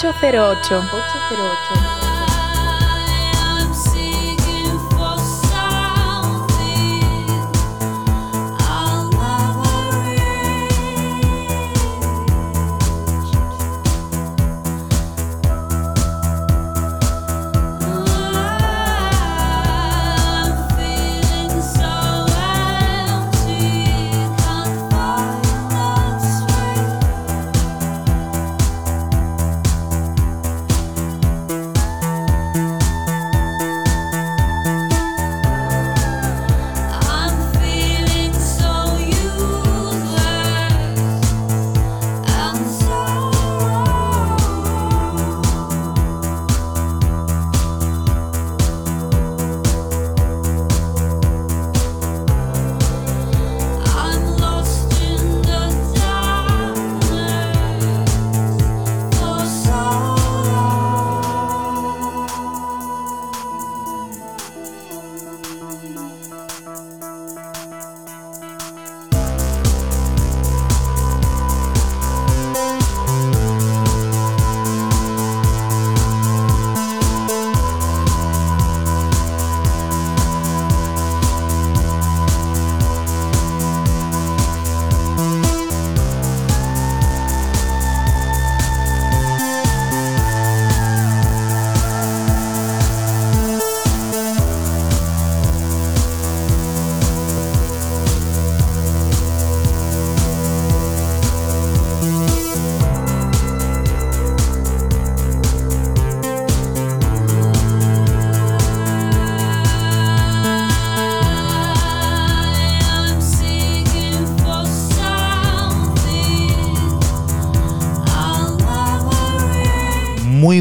808. 808.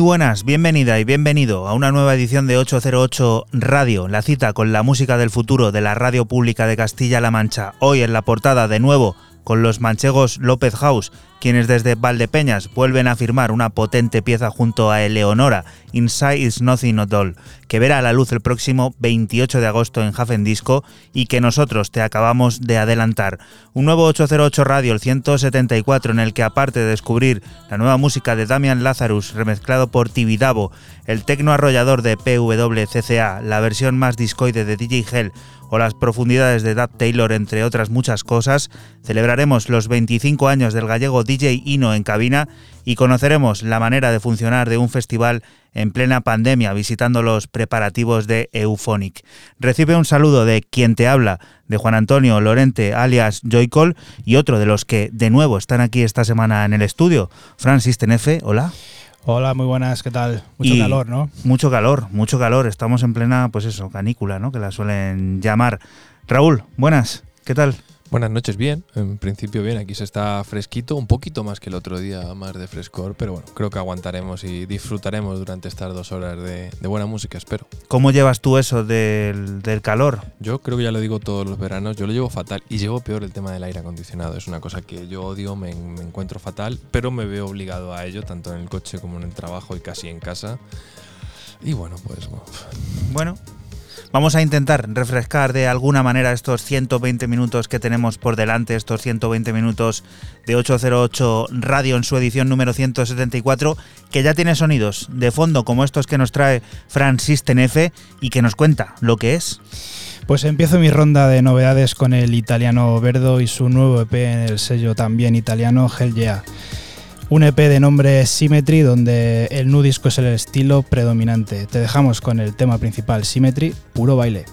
Buenas, bienvenida y bienvenido a una nueva edición de 808 Radio, la cita con la música del futuro de la radio pública de Castilla-La Mancha. Hoy en la portada de nuevo con los manchegos López House, quienes desde Valdepeñas vuelven a firmar una potente pieza junto a Eleonora, Inside is Nothing at All, que verá la luz el próximo 28 de agosto en Hafen Disco y que nosotros te acabamos de adelantar. Un nuevo 808 Radio, el 174, en el que aparte de descubrir la nueva música de Damian Lazarus remezclado por Tibidabo, el tecno arrollador de PWCCA, la versión más discoide de DJ Hell, o las profundidades de Dad Taylor, entre otras muchas cosas, celebraremos los 25 años del gallego DJ Ino en cabina y conoceremos la manera de funcionar de un festival en plena pandemia visitando los preparativos de Euphonic. Recibe un saludo de quien te habla, de Juan Antonio Lorente alias Joycol y otro de los que de nuevo están aquí esta semana en el estudio, Francis Tenefe, hola. Hola, muy buenas, ¿qué tal? Mucho calor, ¿no? Mucho calor, mucho calor. Estamos en plena, pues eso, canícula, ¿no? Que la suelen llamar. Raúl, buenas, ¿qué tal? Buenas noches, bien. En principio bien, aquí se está fresquito, un poquito más que el otro día, más de frescor, pero bueno, creo que aguantaremos y disfrutaremos durante estas dos horas de, buena música, espero. ¿Cómo llevas tú eso del, calor? Yo creo que ya lo digo todos los veranos, yo lo llevo fatal y llevo peor el tema del aire acondicionado. Es una cosa que yo odio, me, me encuentro fatal, pero me veo obligado a ello, tanto en el coche como en el trabajo y casi en casa. Y bueno, pues... Bueno, Vamos a intentar refrescar de alguna manera estos 120 minutos que tenemos por delante, estos 120 minutos de 808 Radio en su edición número 174, que ya tiene sonidos de fondo como estos que nos trae Francis Tenefe y que nos cuenta lo que es. Pues empiezo mi ronda de novedades con el italiano Verdo y su nuevo EP en el sello también italiano Hell un EP de nombre Symmetry donde el nu disco es el estilo predominante. Te dejamos con el tema principal Symmetry, puro baile.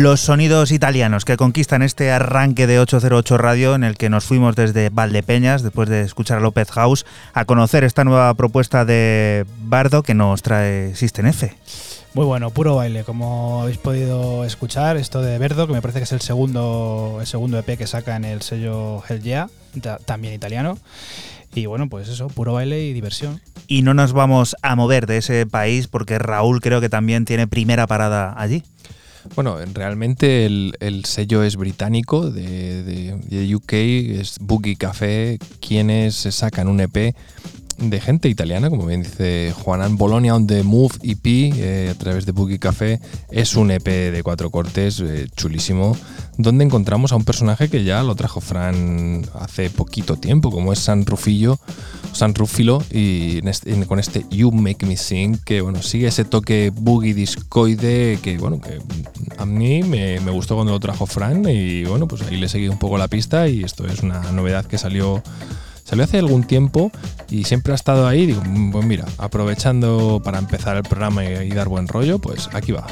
Los sonidos italianos que conquistan este arranque de 808 Radio en el que nos fuimos desde Valdepeñas, después de escuchar a López House, a conocer esta nueva propuesta de Bardo que nos trae System F. Muy bueno, puro baile, como habéis podido escuchar, esto de Verdo, que me parece que es el segundo, el segundo EP que saca en el sello Hell Yeah, también italiano. Y bueno, pues eso, puro baile y diversión. Y no nos vamos a mover de ese país porque Raúl creo que también tiene primera parada allí. Bueno, realmente el, sello es británico de, de, UK, es Boogie Café, quienes sacan un EP de gente italiana, como bien dice Juanan. Bologna on the Move EP eh, a través de Boogie Café es un EP de cuatro cortes eh, chulísimo, donde encontramos a un personaje que ya lo trajo Fran hace poquito tiempo, como es San Rufillo, San Rufilo, y con este You Make Me Sing, que bueno, sigue ese toque boogie discoide que bueno, que a mí me, me gustó cuando lo trajo Fran, y bueno, pues ahí le seguí un poco la pista, y esto es una novedad que salió Salió hace algún tiempo y siempre ha estado ahí. Digo, mm, pues mira, aprovechando para empezar el programa y dar buen rollo, pues aquí va.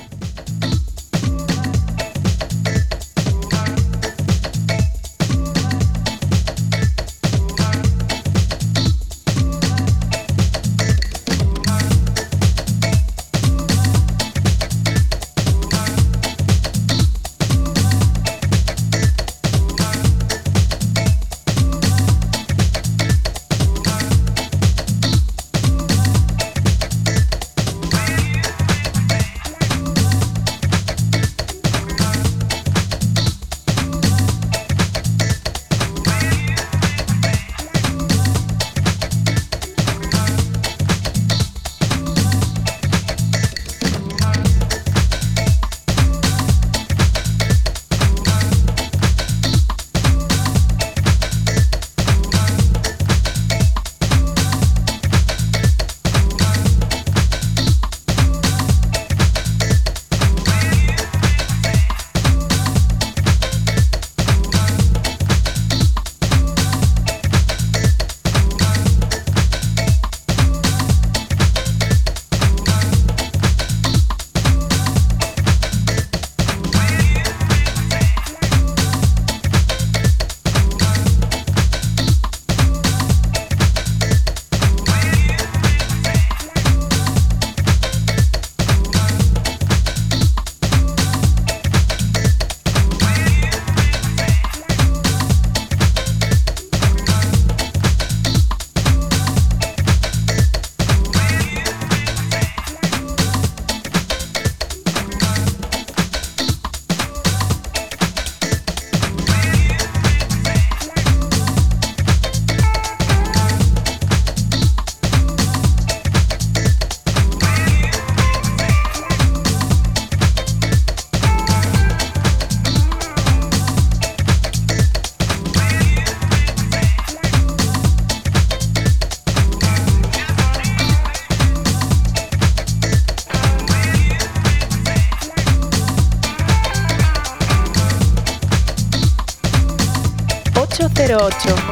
808.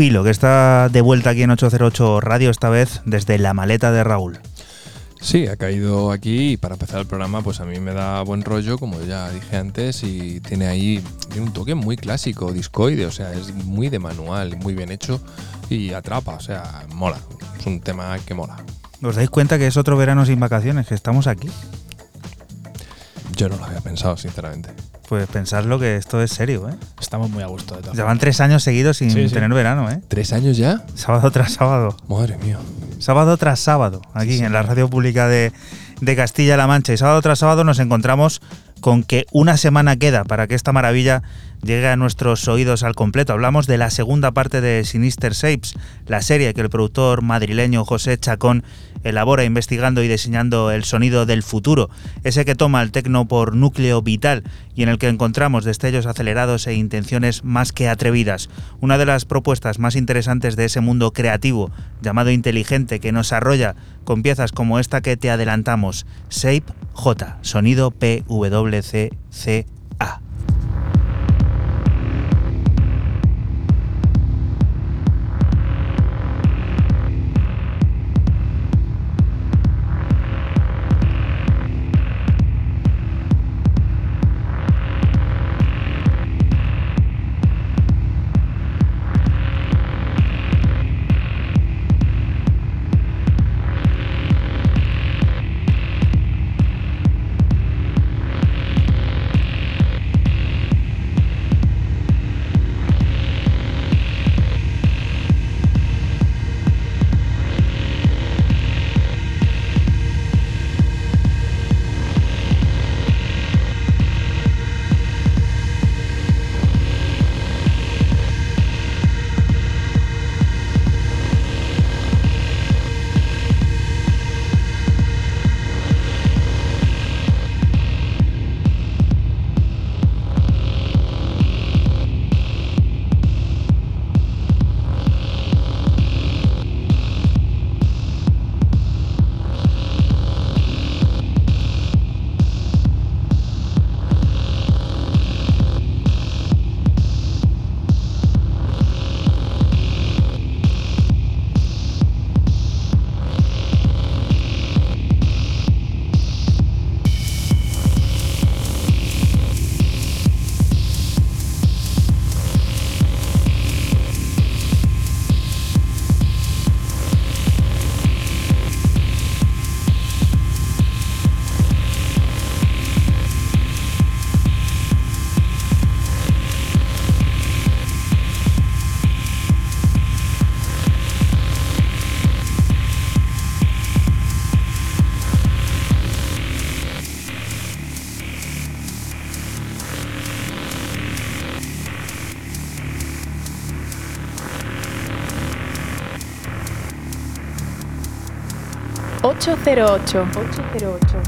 Que está de vuelta aquí en 808 Radio, esta vez desde la maleta de Raúl. Sí, ha caído aquí y para empezar el programa pues a mí me da buen rollo, como ya dije antes, y tiene ahí tiene un toque muy clásico, discoide, o sea, es muy de manual, muy bien hecho y atrapa, o sea, mola, es un tema que mola. ¿Os dais cuenta que es otro verano sin vacaciones, que estamos aquí? Yo no lo había pensado, sinceramente. Pues pensarlo que esto es serio, ¿eh? Estamos muy a gusto de todo. Llevan tres años seguidos sin Sí, sí. tener verano, ¿eh? ¿Tres años ya? Sábado tras sábado. Madre mía. Sábado tras sábado, aquí Sí, sí. en la radio pública de, de Castilla-La Mancha. Y sábado tras sábado nos encontramos con que una semana queda para que esta maravilla llegue a nuestros oídos al completo. Hablamos de la segunda parte de Sinister Shapes, la serie que el productor madrileño José Chacón elabora investigando y diseñando el sonido del futuro, ese que toma el tecno por núcleo vital y en el que encontramos destellos acelerados e intenciones más que atrevidas. Una de las propuestas más interesantes de ese mundo creativo, llamado inteligente, que nos arrolla con piezas como esta que te adelantamos, Shape J, sonido PWCC 808. 808.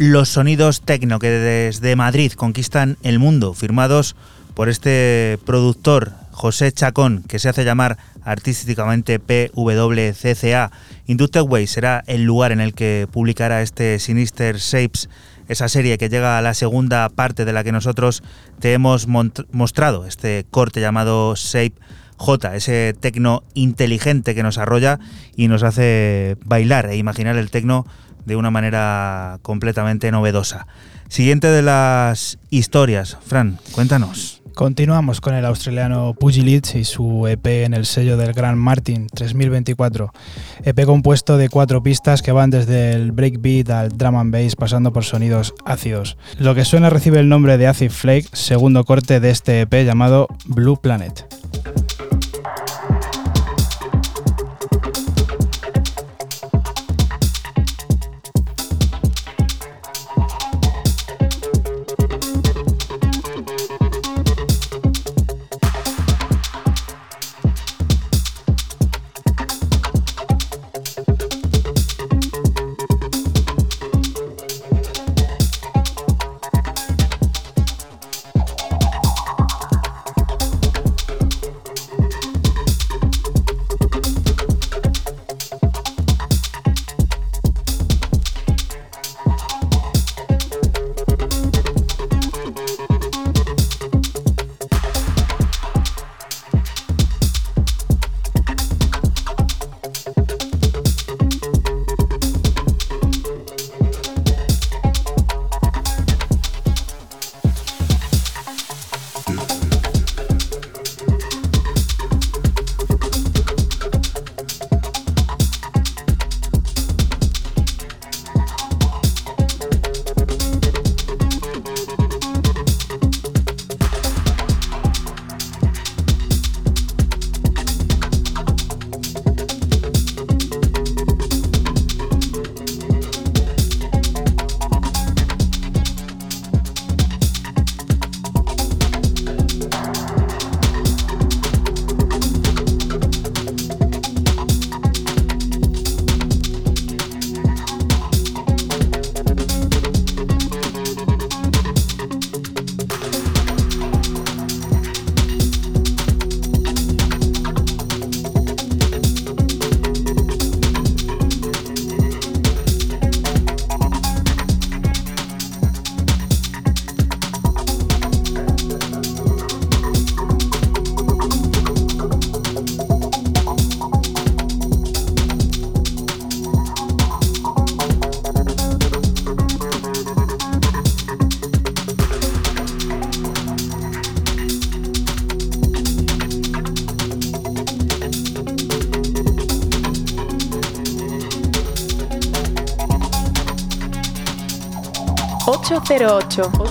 Los sonidos tecno que desde Madrid conquistan el mundo, firmados por este productor José Chacón, que se hace llamar artísticamente PWCCA. Inducted Way será el lugar en el que publicará este Sinister Shapes esa serie que llega a la segunda parte de la que nosotros te hemos mostrado, este corte llamado Shape J, ese tecno inteligente que nos arrolla y nos hace bailar e imaginar el tecno de una manera completamente novedosa. Siguiente de las historias, Fran, cuéntanos. Continuamos con el australiano Pugilitz y su EP en el sello del Gran Martin 3024. EP compuesto de cuatro pistas que van desde el breakbeat al drum and bass pasando por sonidos ácidos. Lo que suena recibe el nombre de Acid Flake, segundo corte de este EP llamado Blue Planet. 808.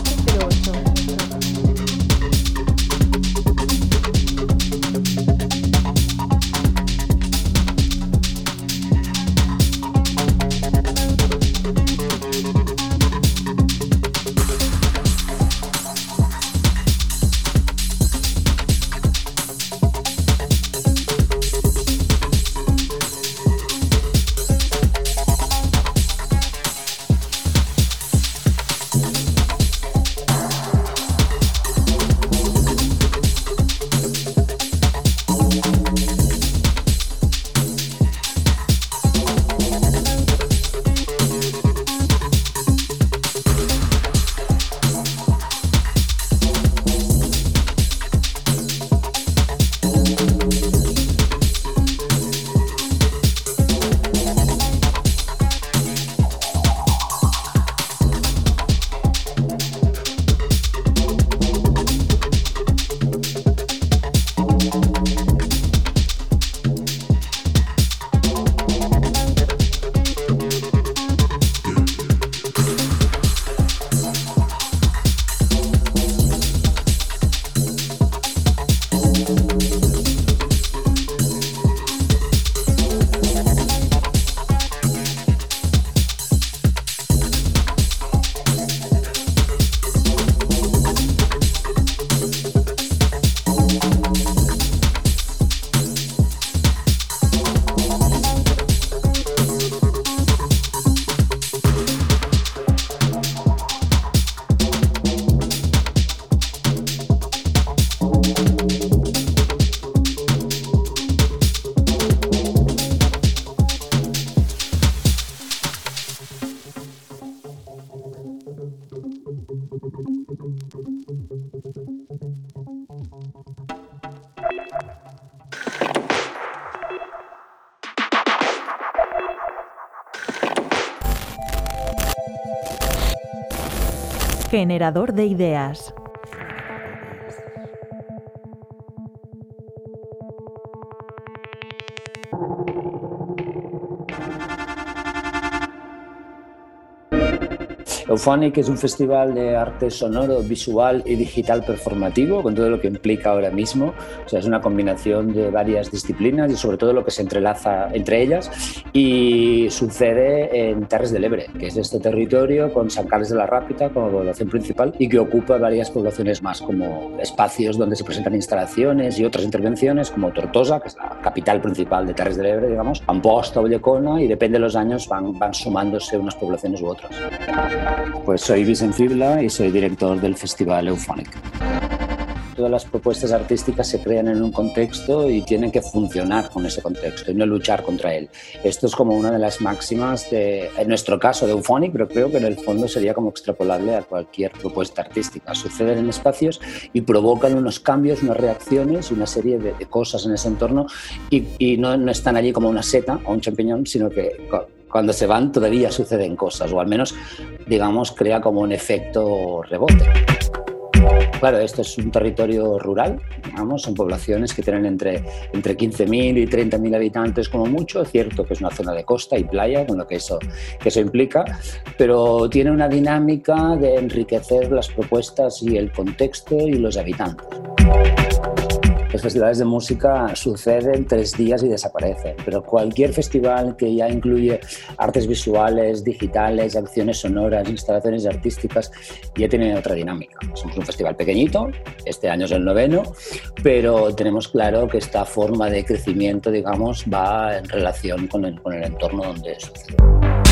Generador de ideas. Euphonic es un festival de arte sonoro, visual y digital performativo, con todo lo que implica ahora mismo. O sea, es una combinación de varias disciplinas y sobre todo lo que se entrelaza entre ellas. Y sucede en Terres del Ebre, que es este territorio con San Carlos de la Rápita como población principal y que ocupa varias poblaciones más, como espacios donde se presentan instalaciones y otras intervenciones, como Tortosa, que es la capital principal de Terres del Ebre, digamos, Amposta o Llecona, y depende de los años van, van sumándose unas poblaciones u otras. Pues soy Vicent Fibla y soy director del Festival Euphonic. Todas las propuestas artísticas se crean en un contexto y tienen que funcionar con ese contexto y no luchar contra él. Esto es como una de las máximas de, en nuestro caso de Euphonic, pero creo que en el fondo sería como extrapolable a cualquier propuesta artística. Suceden en espacios y provocan unos cambios, unas reacciones y una serie de, de cosas en ese entorno y, y no, no, están allí como una seta o un champiñón, sino que cuando se van todavía suceden cosas, o al menos, digamos, crea como un efecto rebote. Claro, esto es un territorio rural, digamos, son poblaciones que tienen entre, entre 15.000 y 30.000 habitantes como mucho, cierto que es una zona de costa y playa, con lo que eso, que eso implica, pero tiene una dinámica de enriquecer las propuestas y el contexto y los habitantes. Los festivales de música suceden tres días y desaparecen, pero cualquier festival que ya incluye artes visuales, digitales, acciones sonoras, instalaciones artísticas, ya tiene otra dinámica. Somos un festival pequeñito, este año es el noveno, pero tenemos claro que esta forma de crecimiento, digamos, va en relación con el, con el entorno donde sucede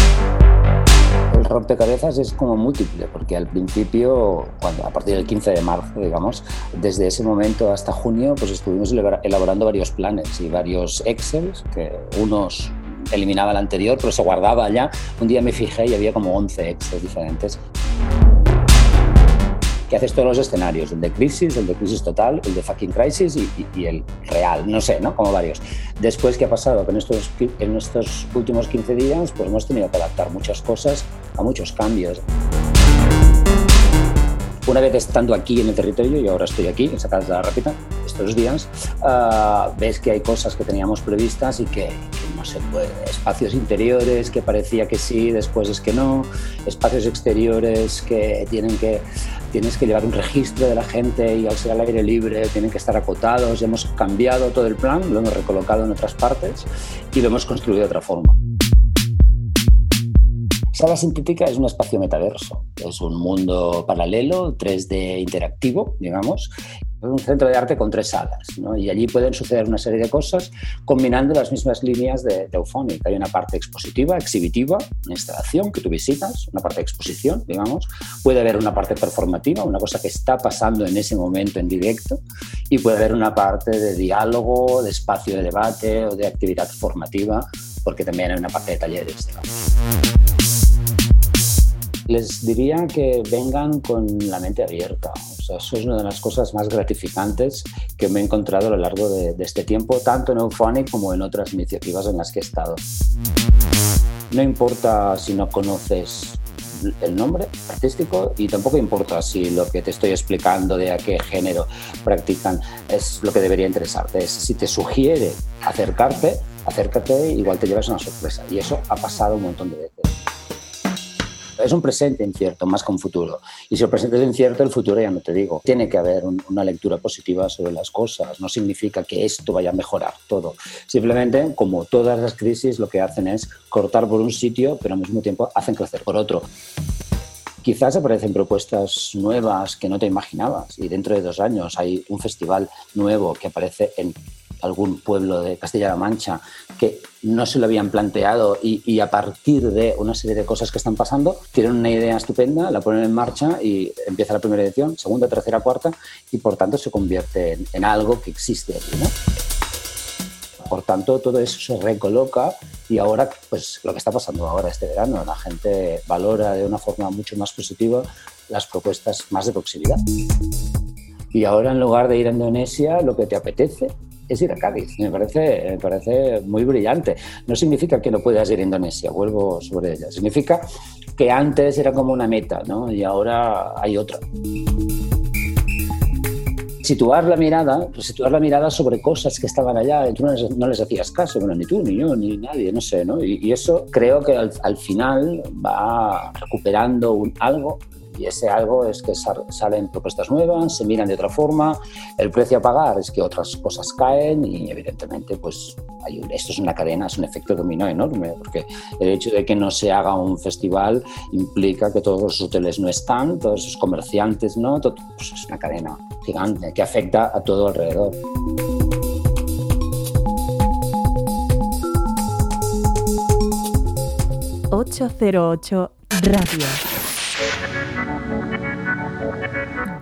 el rompecabezas es como múltiple, porque al principio, cuando, a partir del 15 de marzo, digamos, desde ese momento hasta junio, pues estuvimos elaborando varios planes y varios Excels, que unos eliminaba el anterior, pero se guardaba ya. Un día me fijé y había como 11 Excels diferentes que haces todos los escenarios, el de crisis, el de crisis total, el de fucking crisis y, y, y el real, no sé, ¿no? Como varios. Después, ¿qué ha pasado? Que en estos, en estos últimos 15 días pues hemos tenido que adaptar muchas cosas a muchos cambios. Una vez estando aquí en el territorio, y ahora estoy aquí, en Sacas de la Rápida, estos días, uh, ves que hay cosas que teníamos previstas y que, que, no se puede. Espacios interiores que parecía que sí, después es que no. Espacios exteriores que tienen que tienes que llevar un registro de la gente y al ser al aire libre tienen que estar acotados. Hemos cambiado todo el plan, lo hemos recolocado en otras partes y lo hemos construido de otra forma. Sala Sintética es un espacio metaverso, es un mundo paralelo, 3D interactivo, digamos, es un centro de arte con tres salas, ¿no? y allí pueden suceder una serie de cosas combinando las mismas líneas de, de Euphonic. Hay una parte expositiva, exhibitiva, una instalación que tú visitas, una parte de exposición, digamos. Puede haber una parte performativa, una cosa que está pasando en ese momento en directo, y puede haber una parte de diálogo, de espacio de debate o de actividad formativa, porque también hay una parte de talleres. Digamos les diría que vengan con la mente abierta. O sea, eso es una de las cosas más gratificantes que me he encontrado a lo largo de, de este tiempo, tanto en Euphonic como en otras iniciativas en las que he estado. No importa si no conoces el nombre artístico y tampoco importa si lo que te estoy explicando de a qué género practican es lo que debería interesarte. Es si te sugiere acercarte, acércate, igual te llevas una sorpresa. Y eso ha pasado un montón de veces es un presente incierto más que un futuro. Y si el presente es incierto, el futuro ya no te digo. Tiene que haber un, una lectura positiva sobre las cosas. No significa que esto vaya a mejorar todo. Simplemente, como todas las crisis, lo que hacen es cortar por un sitio, pero al mismo tiempo hacen crecer por otro quizás aparecen propuestas nuevas que no te imaginabas y dentro de dos años hay un festival nuevo que aparece en algún pueblo de Castilla-La Mancha que no se lo habían planteado y, y, a partir de una serie de cosas que están pasando, tienen una idea estupenda, la ponen en marcha y empieza la primera edición, segunda, tercera, cuarta y por tanto se convierte en, en algo que existe aquí. ¿no? Por tanto, todo eso se recoloca y ahora, pues lo que está pasando ahora este verano, la gente valora de una forma mucho más positiva las propuestas más de proximidad. Y ahora en lugar de ir a Indonesia, lo que te apetece es ir a Cádiz. Me parece, me parece muy brillante. No significa que no puedas ir a Indonesia, vuelvo sobre ella. Significa que antes era como una meta, ¿no? Y ahora hay otra situar la mirada, situar la mirada sobre cosas que estaban allá, y tú no les, hacías caso, bueno, ni tú, ni yo, ni nadie, no sé, ¿no? Y, eso creo que al, al, final va recuperando algo y ese algo es que salen propuestas nuevas, se miran de otra forma, el precio a pagar es que otras cosas caen y evidentemente pues esto es una cadena, es un efecto dominó enorme, porque el hecho de que no se haga un festival implica que todos los hoteles no están, todos los comerciantes no, pues es una cadena gigante que afecta a todo alrededor. ...808 Radio.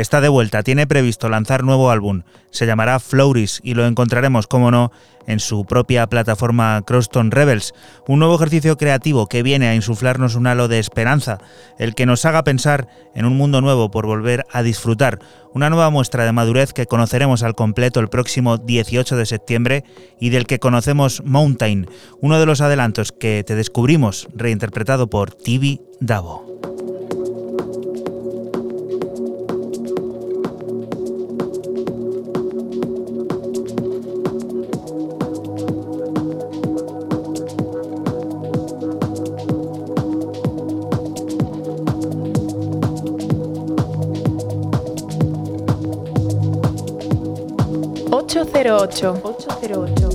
está de vuelta, tiene previsto lanzar nuevo álbum. Se llamará Floris y lo encontraremos, como no, en su propia plataforma Croston Rebels. Un nuevo ejercicio creativo que viene a insuflarnos un halo de esperanza, el que nos haga pensar en un mundo nuevo por volver a disfrutar. Una nueva muestra de madurez que conoceremos al completo el próximo 18 de septiembre y del que conocemos Mountain, uno de los adelantos que te descubrimos, reinterpretado por TV Davo. 808. 808.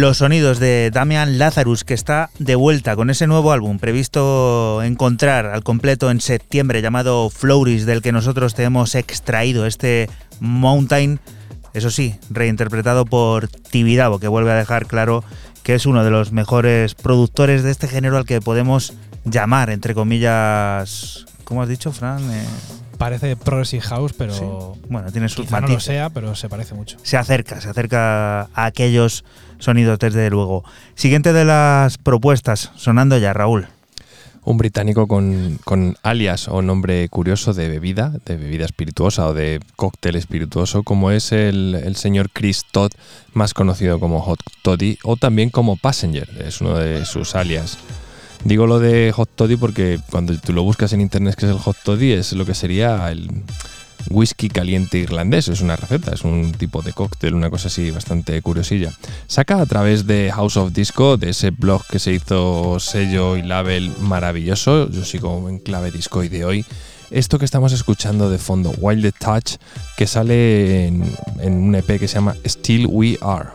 Los sonidos de Damian Lazarus, que está de vuelta con ese nuevo álbum previsto encontrar al completo en septiembre llamado Floris, del que nosotros te hemos extraído este Mountain, eso sí, reinterpretado por Tibidabo, que vuelve a dejar claro que es uno de los mejores productores de este género al que podemos llamar, entre comillas, ¿cómo has dicho, Fran? Eh, Parece Progressive House, pero. Bueno, tiene sus no lo sea, pero se parece mucho. Se acerca, se acerca a aquellos sonidos, desde luego. Siguiente de las propuestas, sonando ya, Raúl. Un británico con, alias o nombre curioso de bebida, de bebida espirituosa o de cóctel espirituoso, como es el, el señor Chris Todd, más conocido como Hot Toddy, o también como Passenger, es uno de sus alias. Digo lo de hot toddy porque cuando tú lo buscas en internet que es el hot toddy es lo que sería el whisky caliente irlandés, es una receta, es un tipo de cóctel, una cosa así bastante curiosilla. Saca a través de House of Disco, de ese blog que se hizo sello y label maravilloso, yo sigo en clave disco y de hoy, esto que estamos escuchando de fondo, Wild Touch, que sale en, en un EP que se llama Still We Are.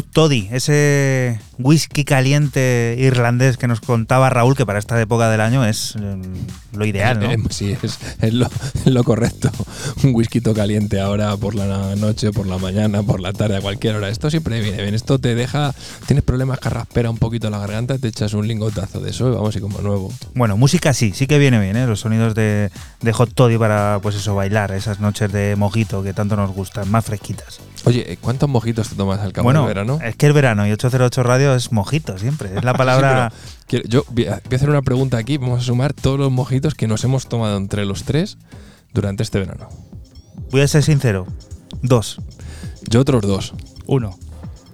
'Toddy', ese whisky caliente irlandés que nos contaba Raúl, que para esta época del año es eh, lo ideal, ¿no? Eh, sí, es, es lo, es lo correcto. Un whisky caliente ahora por la noche, por la mañana, por la tarde, a cualquier hora. Esto siempre viene bien. Esto te deja. Tienes problemas que raspera un poquito la garganta, te echas un lingotazo de eso y vamos, y como nuevo. Bueno, música sí, sí que viene bien, ¿eh? Los sonidos de, de Hot Toddy para, pues eso, bailar, esas noches de mojito que tanto nos gustan, más fresquitas. Oye, ¿cuántos mojitos te tomas al cabo bueno, del verano? es que el verano y 808 Radio es mojito siempre. Es la palabra. Sí, pero quiero- yo voy a, hacer una pregunta aquí. Vamos a sumar todos los mojitos que nos hemos tomado entre los tres durante este verano. Voy a ser sincero. Dos. Yo otros dos. Uno.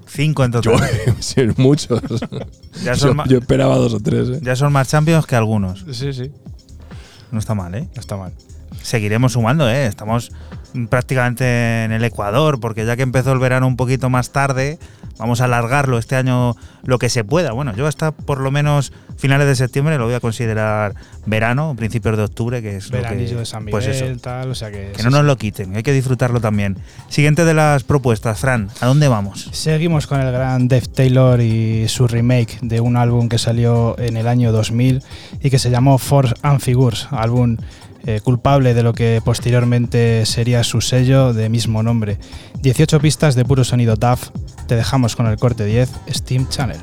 Cinco en Yo, total. sí, muchos. Ya son yo, yo esperaba dos o tres. ¿eh? Ya son más champions que algunos. Sí, sí. No está mal, ¿eh? No está mal. Seguiremos sumando, ¿eh? Estamos prácticamente en el Ecuador, porque ya que empezó el verano un poquito más tarde, vamos a alargarlo este año lo que se pueda. Bueno, yo hasta por lo menos finales de septiembre lo voy a considerar verano, principios de octubre, que es lo Veranillo que, de San Miguel, pues eso, tal, o sea que. no nos lo quiten, hay que disfrutarlo también. Siguiente de las propuestas, Fran, ¿a dónde vamos? Seguimos con el gran Dave Taylor y su remake de un álbum que salió en el año 2000 y que se llamó Force and Figures, álbum eh, culpable de lo que posteriormente sería su sello de mismo nombre. 18 pistas de puro sonido DAF, te dejamos con el corte 10, Steam Channel.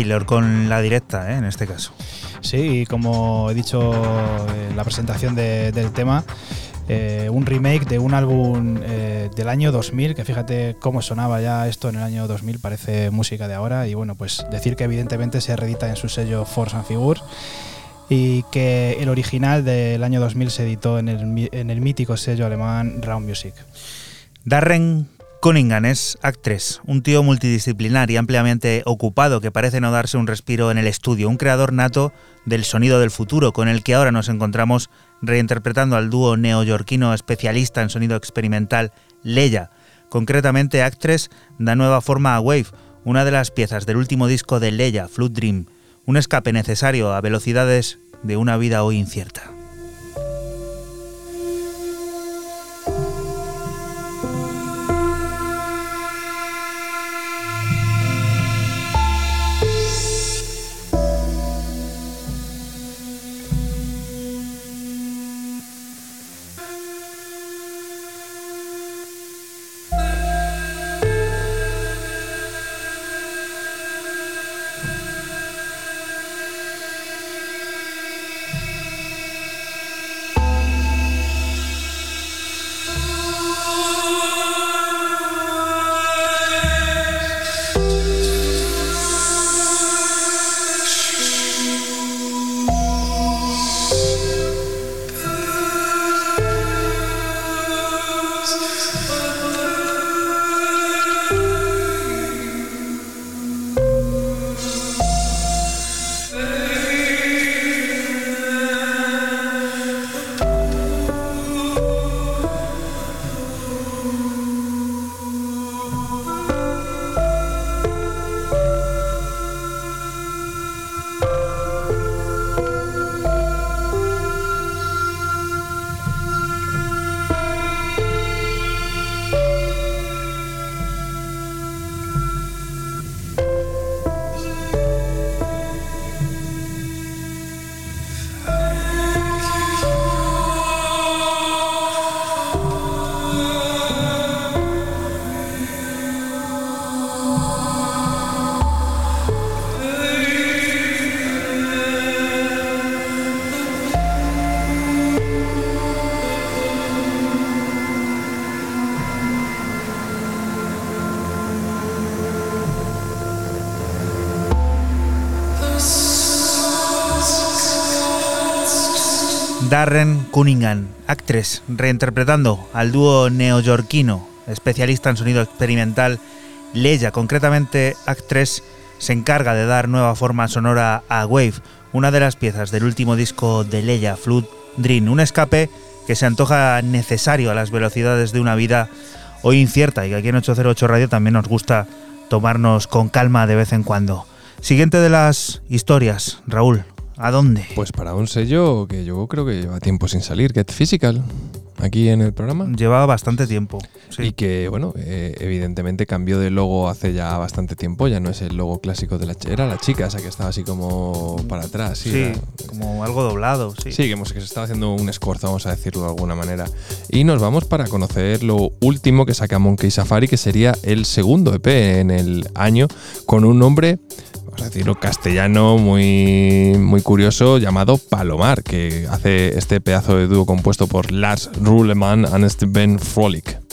Taylor con la directa, ¿eh? en este caso. Sí, como he dicho en la presentación de- del tema, eh, un remake de un álbum eh, del año 2000, que fíjate cómo sonaba ya esto en el año 2000, parece música de ahora, y bueno, pues decir que evidentemente se reedita en su sello Force and Figures y que el original del año 2000 se editó en el, en el mítico sello alemán Round Music. Darren Cunningham es actriz, un tío multidisciplinar y ampliamente ocupado que parece no darse un respiro en el estudio, un creador nato del sonido del futuro con el que ahora nos encontramos reinterpretando al dúo neoyorquino especialista en sonido experimental Leia. Concretamente, Actress da nueva forma a Wave, una de las piezas del último disco de Leia, Flood Dream, un escape necesario a velocidades de una vida hoy incierta. Darren Cunningham, actriz, reinterpretando al dúo neoyorquino, especialista en sonido experimental, Leia, concretamente actriz, se encarga de dar nueva forma sonora a Wave, una de las piezas del último disco de Leia, Flood Dream, un escape que se antoja necesario a las velocidades de una vida hoy incierta y que aquí en 808 Radio también nos gusta tomarnos con calma de vez en cuando. Siguiente de las historias, Raúl, ¿A dónde? Pues para un sello que yo creo que lleva tiempo sin salir, Get Physical, aquí en el programa. Lleva bastante tiempo. Y que, bueno, eh, evidentemente cambió de logo hace ya bastante tiempo, ya no es el logo clásico de la chica. Era la chica esa que estaba así como para atrás. Sí, como algo doblado. Sí, sí que, que se estaba haciendo un escorzo, vamos a decirlo de alguna manera. Y nos vamos para conocer lo último que saca Monkey Safari, que sería el segundo EP en el año, con un nombre vamos a castellano muy, muy curioso llamado Palomar, que hace este pedazo de dúo compuesto por Lars Ruleman y Steven Frolic.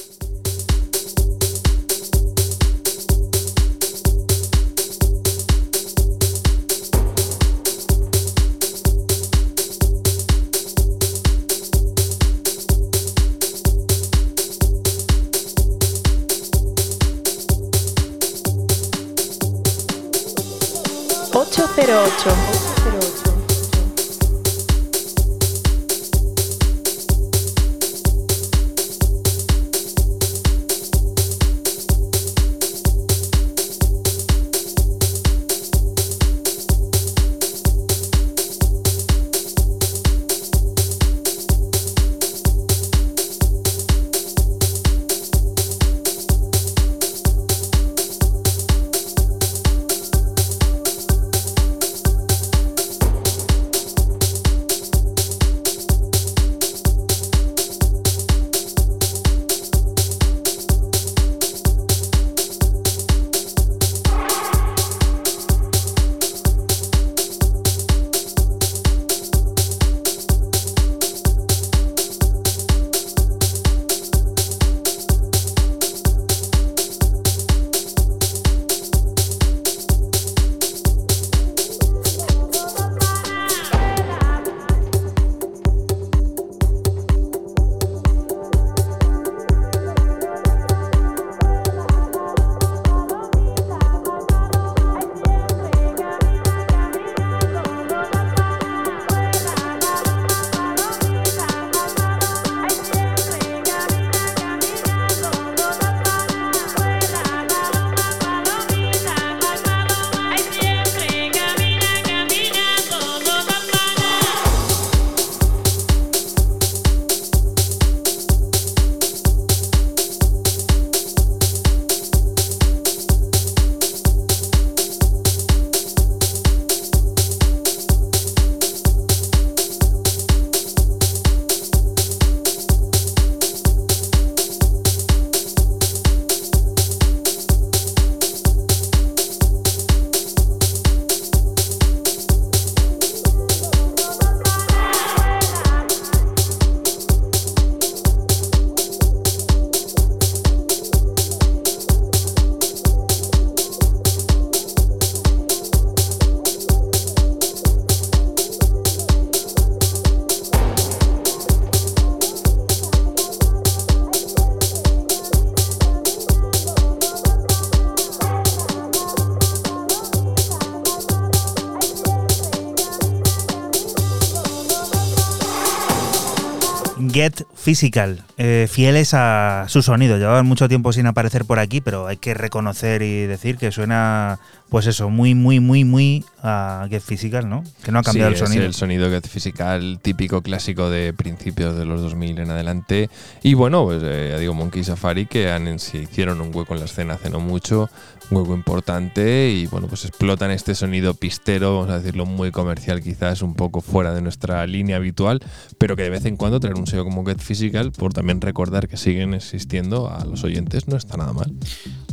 Physical, eh, fieles a su sonido. Llevaban mucho tiempo sin aparecer por aquí, pero hay que reconocer y decir que suena, pues eso, muy, muy, muy, muy a Get Physical, ¿no? Que no ha cambiado Sí, el sonido. Es el sonido Get Physical típico clásico de principios de los 2000 en adelante. Y bueno, pues eh, ya digo, Monkey Safari que han, se hicieron un hueco en la escena hace no mucho, un hueco importante y bueno, pues explotan este sonido pistero, vamos a decirlo muy comercial quizás, un poco fuera de nuestra línea habitual, pero que de vez en cuando traer un sello como Get Physical, por también recordar que siguen existiendo a los oyentes, no está nada mal.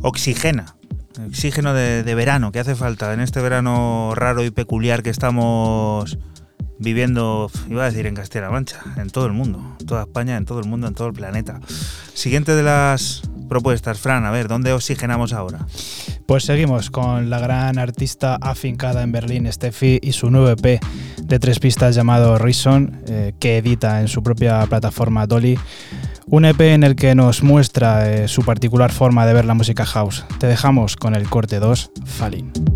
Oxigena. Oxígeno de, de verano, que hace falta en este verano raro y peculiar que estamos viviendo, iba a decir en Castilla-La Mancha, en todo el mundo, en toda España, en todo el mundo, en todo el planeta. Siguiente de las propuestas, Fran, a ver, ¿dónde oxigenamos ahora? Pues seguimos con la gran artista afincada en Berlín, Steffi, y su nuevo EP de tres pistas llamado Reason, eh, que edita en su propia plataforma Dolly. Un EP en el que nos muestra eh, su particular forma de ver la música house. Te dejamos con el corte 2, Falling.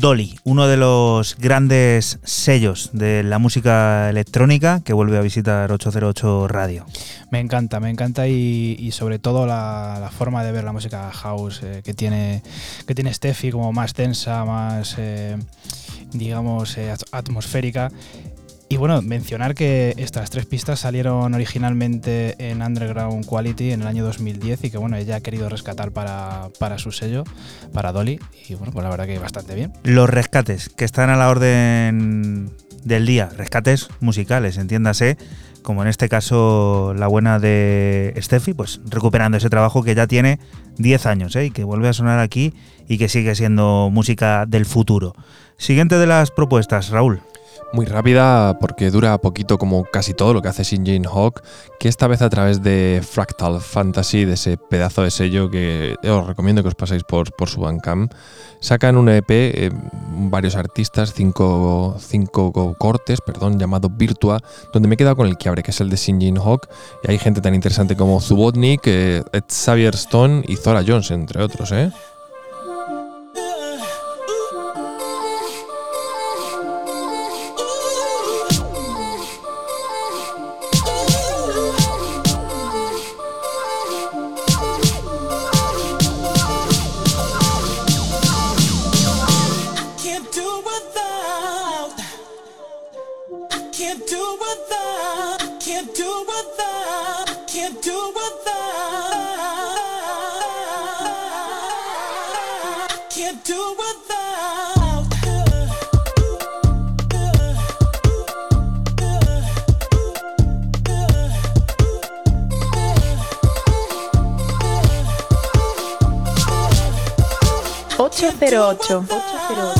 Dolly, uno de los grandes sellos de la música electrónica que vuelve a visitar 808 Radio. Me encanta, me encanta y, sobre todo la, forma de ver la música house eh, que tiene que tiene Steffi como más tensa, más eh, digamos eh, atmosférica bueno, mencionar que estas tres pistas salieron originalmente en Underground Quality en el año 2010 y que bueno, ella ha querido rescatar para, para su sello, para Dolly. Y bueno, pues la verdad que bastante bien. Los rescates que están a la orden del día, rescates musicales, entiéndase, como en este caso la buena de Steffi, pues recuperando ese trabajo que ya tiene 10 años ¿eh? y que vuelve a sonar aquí y que sigue siendo música del futuro. Siguiente de las propuestas, Raúl. Muy rápida porque dura poquito como casi todo lo que hace Shin Hawk, que esta vez a través de Fractal Fantasy, de ese pedazo de sello que os recomiendo que os paséis por, por su Bandcamp, sacan un EP, eh, varios artistas, cinco, cinco, cortes, perdón, llamado Virtua, donde me he quedado con el que abre, que es el de Shin Hawk, y hay gente tan interesante como Zubotnik, eh, Xavier Stone y Zora Jones, entre otros, ¿eh? 808. 808.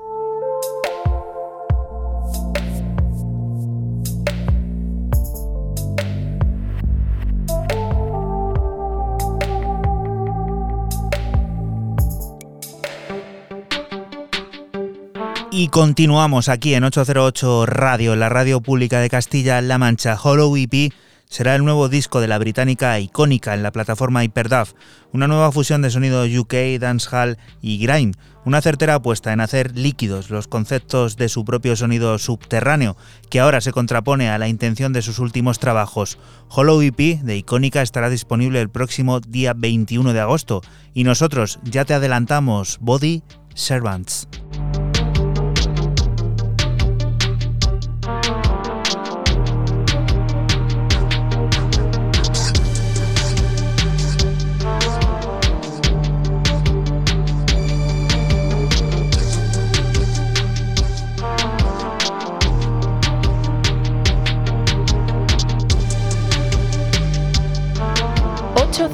Y continuamos aquí en 808 Radio, la radio pública de Castilla-La Mancha. Hollow EP será el nuevo disco de la británica icónica en la plataforma HyperDAF, una nueva fusión de sonido UK, dancehall y grime, una certera apuesta en hacer líquidos los conceptos de su propio sonido subterráneo, que ahora se contrapone a la intención de sus últimos trabajos. Hollow EP de icónica estará disponible el próximo día 21 de agosto y nosotros ya te adelantamos Body Servants.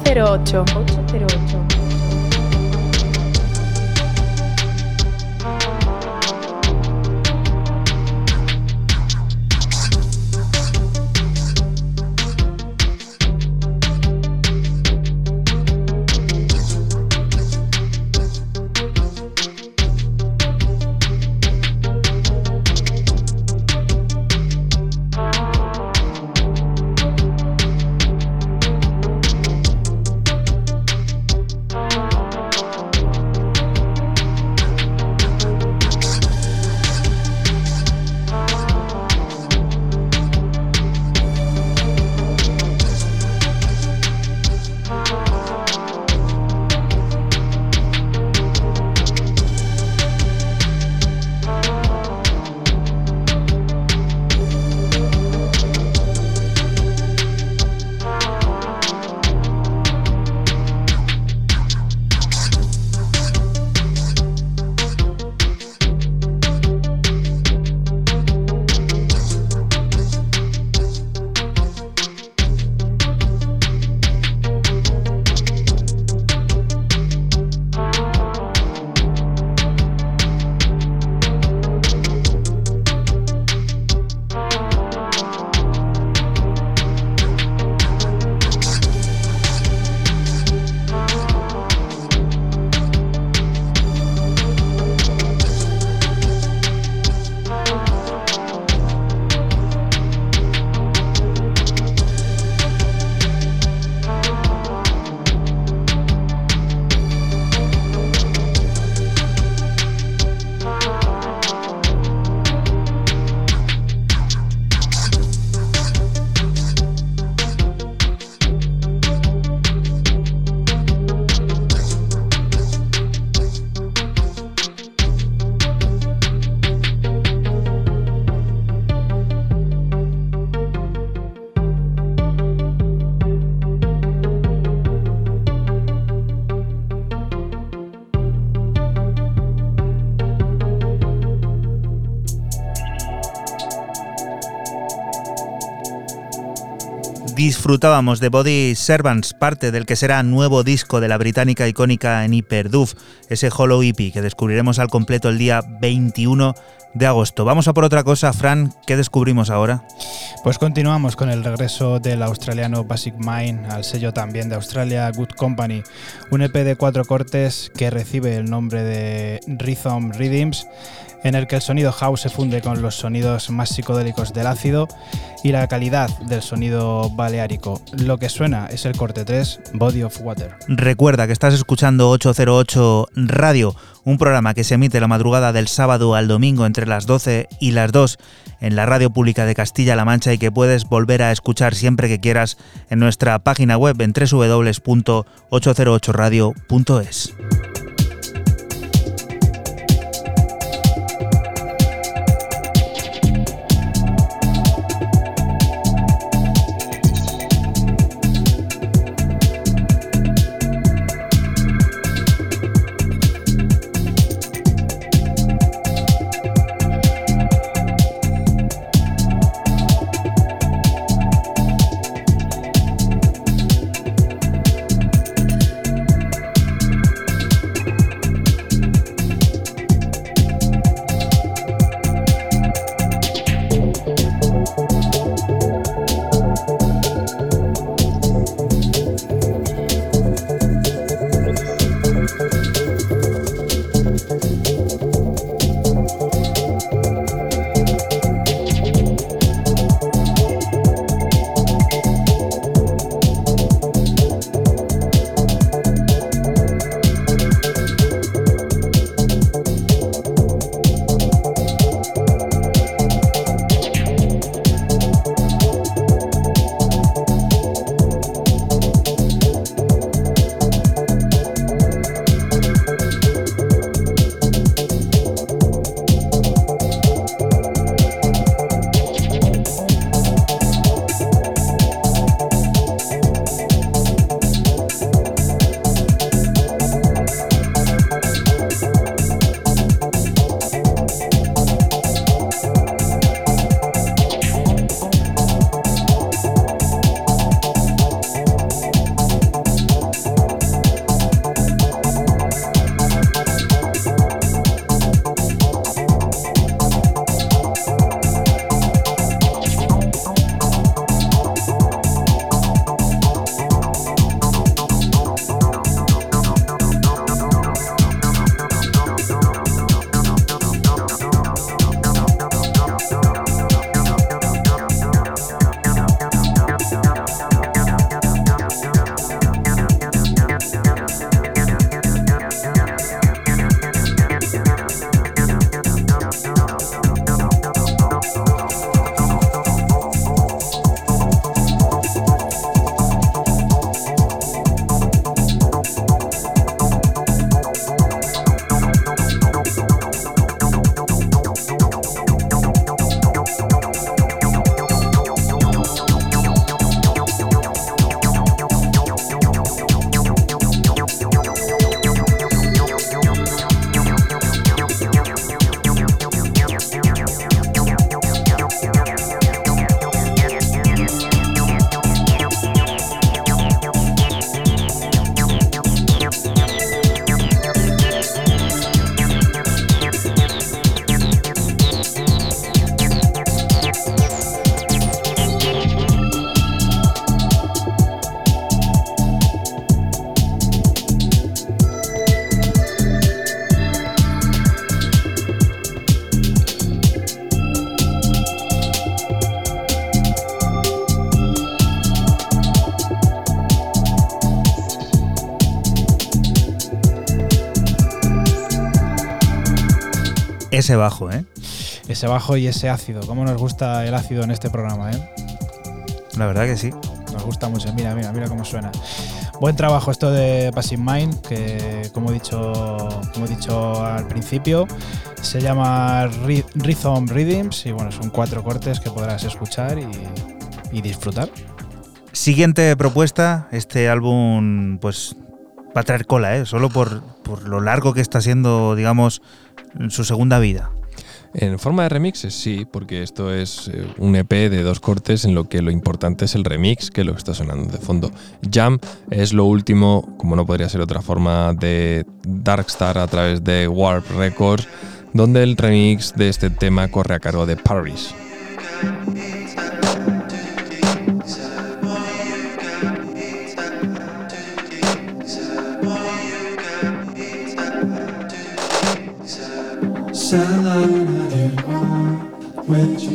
808. 808. Disfrutábamos de Body Servants, parte del que será nuevo disco de la británica icónica en Hyperdoof, ese Hollow EP que descubriremos al completo el día 21 de agosto. Vamos a por otra cosa, Fran, ¿qué descubrimos ahora? Pues continuamos con el regreso del australiano Basic Mind al sello también de Australia, Good Company, un EP de cuatro cortes que recibe el nombre de Rhythm Rhythms en el que el sonido house se funde con los sonidos más psicodélicos del ácido y la calidad del sonido baleárico. Lo que suena es el corte 3, Body of Water. Recuerda que estás escuchando 808 Radio, un programa que se emite la madrugada del sábado al domingo entre las 12 y las 2 en la radio pública de Castilla-La Mancha y que puedes volver a escuchar siempre que quieras en nuestra página web en www.808radio.es. ese bajo, ¿eh? Ese bajo y ese ácido. ¿Cómo nos gusta el ácido en este programa, eh? La verdad que sí. Nos gusta mucho. Mira, mira, mira cómo suena. Buen trabajo esto de Passing Mind, que como he dicho, como he dicho al principio, se llama Rhythm Rhythms y bueno, son cuatro cortes que podrás escuchar y, disfrutar. Siguiente propuesta, este álbum pues va a traer cola, ¿eh? solo por, por lo largo que está siendo, digamos, su segunda vida. En forma de remixes, sí, porque esto es eh, un EP de dos cortes en lo que lo importante es el remix, que lo que está sonando de fondo. Jam es lo último, como no podría ser otra forma, de Darkstar a través de Warp Records, donde el remix de este tema corre a cargo de Paris. 왠지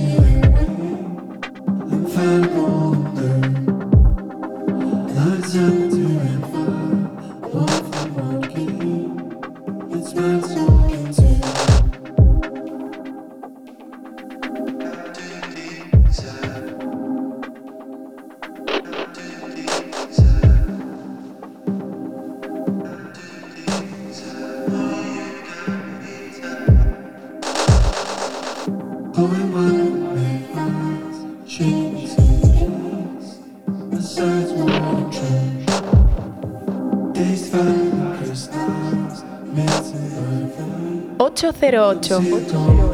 cero ocho.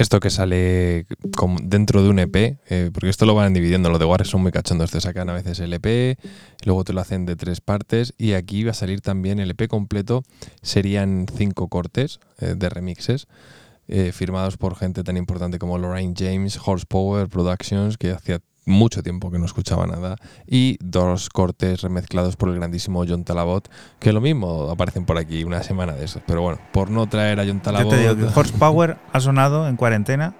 'Esto que sale dentro de un EP, eh, porque esto lo van dividiendo, lo de Warren son muy cachondos, te sacan a veces el EP, luego te lo hacen de tres partes y aquí va a salir también el EP completo, serían cinco cortes eh, de remixes. Eh, firmados por gente tan importante como Lorraine James, Horsepower Productions, que hacía mucho tiempo que no escuchaba nada, y dos cortes remezclados por el grandísimo John Talabot, que lo mismo aparecen por aquí una semana de esos. Pero bueno, por no traer a John Talabot. Yo te digo que Horsepower ha sonado en cuarentena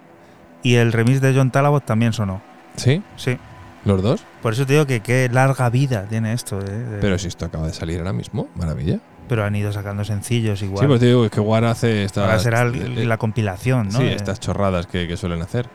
y el remix de John Talabot también sonó. ¿Sí? Sí. ¿Los dos? Por eso te digo que qué larga vida tiene esto. Eh, Pero si esto acaba de salir ahora mismo, maravilla. Pero han ido sacando sencillos igual. Sí, pues te digo que War hace esta. Ahora será la compilación, ¿no? Sí, estas chorradas que suelen hacer.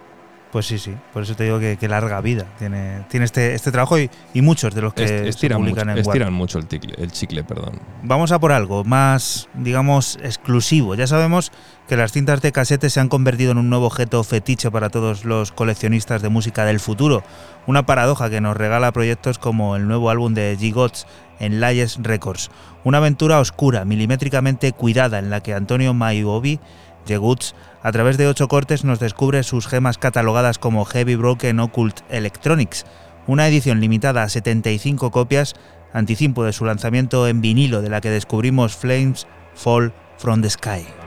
Pues sí, sí. Por eso te digo que, larga vida tiene, tiene este, este trabajo y, muchos de los que estiran publican mucho, en Estiran mucho el chicle, el chicle, perdón. Vamos a por algo más, digamos, exclusivo. Ya sabemos que las cintas de casete se han convertido en un nuevo objeto fetiche para todos los coleccionistas de música del futuro. Una paradoja que nos regala proyectos como el nuevo álbum de G-Gods en Layes Records. Una aventura oscura, milimétricamente cuidada, en la que Antonio Maibovi Yeguts, a través de ocho cortes, nos descubre sus gemas catalogadas como Heavy Broken Occult Electronics, una edición limitada a 75 copias, anticipo de su lanzamiento en vinilo de la que descubrimos Flames Fall from the Sky.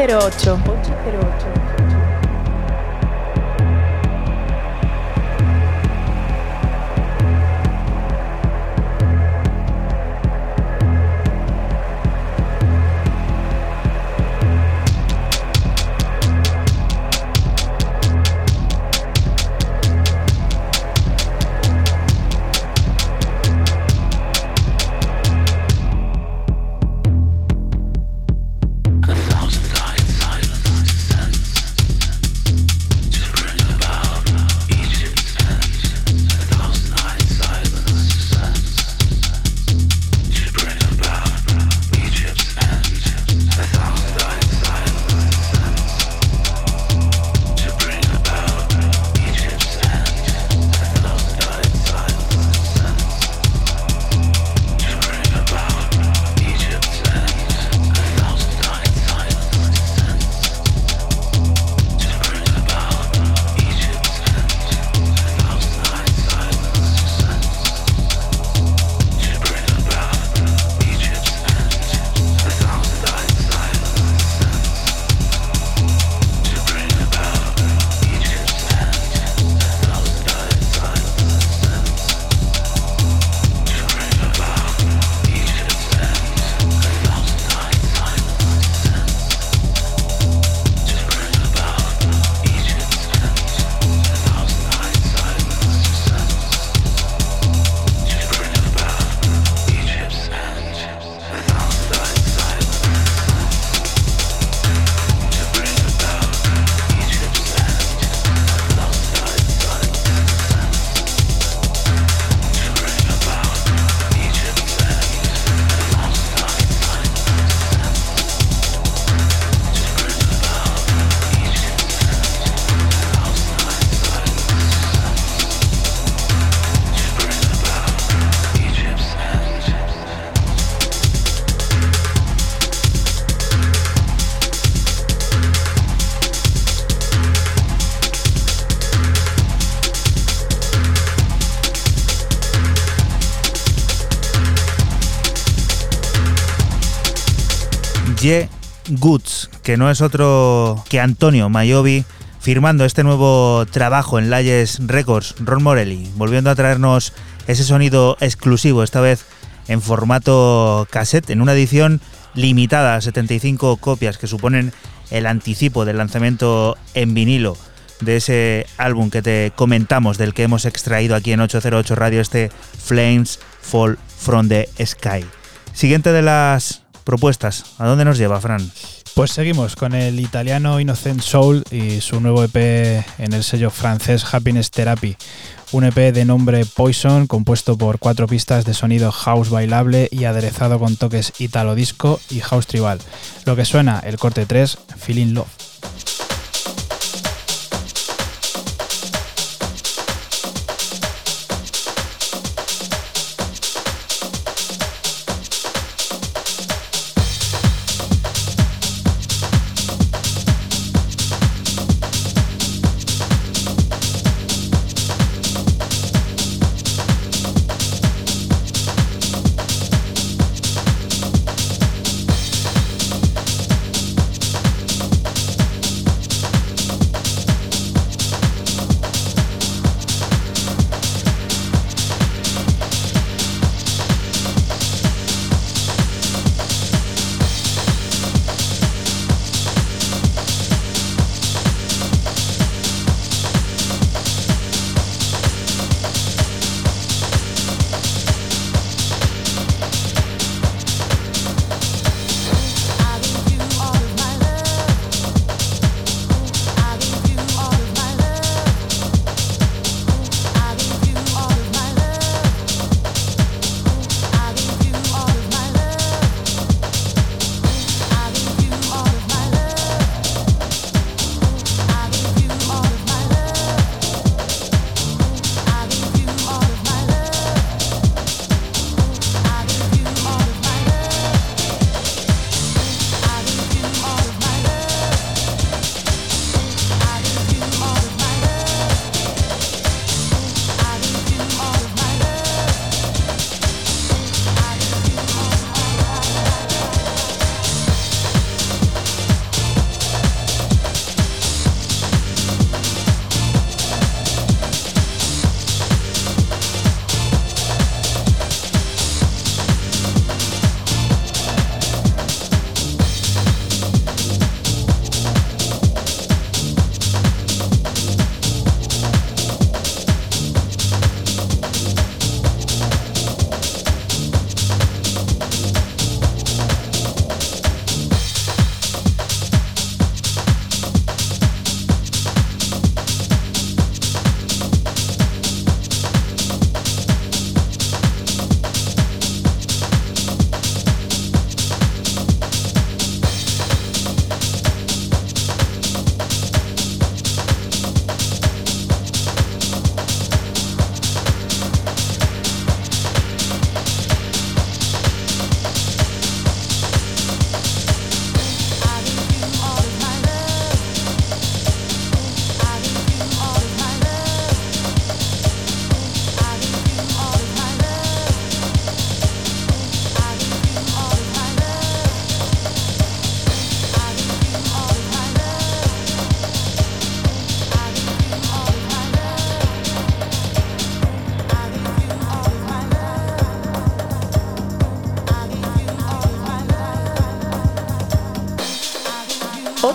808. Que no es otro que Antonio Mayovi, firmando este nuevo trabajo en Layes Records, Ron Morelli, volviendo a traernos ese sonido exclusivo, esta vez en formato cassette, en una edición limitada a 75 copias que suponen el anticipo del lanzamiento en vinilo de ese álbum que te comentamos, del que hemos extraído aquí en 808 Radio, este Flames Fall from the Sky. Siguiente de las propuestas. ¿A dónde nos lleva, Fran? Pues seguimos con el italiano Innocent Soul y su nuevo EP en el sello francés Happiness Therapy. Un EP de nombre Poison, compuesto por cuatro pistas de sonido house bailable y aderezado con toques italo disco y house tribal. Lo que suena el corte 3, Feeling Love.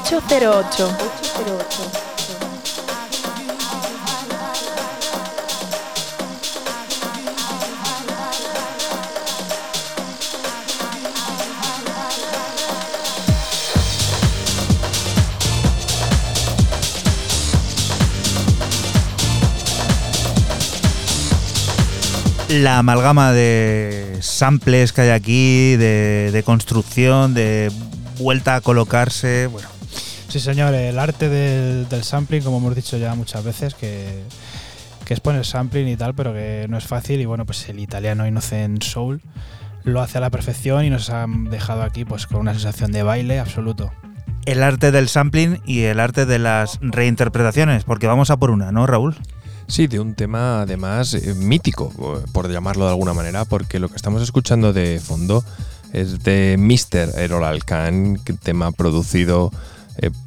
808. 808. la amalgama de samples que hay aquí, de, construcción, de vuelta a colocarse, bueno. Sí, señor, el arte del, sampling, como hemos dicho ya muchas veces, que, es poner sampling y tal, pero que no es fácil. Y bueno, pues el italiano Innocent Soul lo hace a la perfección y nos ha dejado aquí pues con una sensación de baile absoluto. El arte del sampling y el arte de las reinterpretaciones, porque vamos a por una, ¿no, Raúl? Sí, de un tema además eh, mítico, por llamarlo de alguna manera, porque lo que estamos escuchando de fondo es de Mr. Errol Alcan, tema producido eh,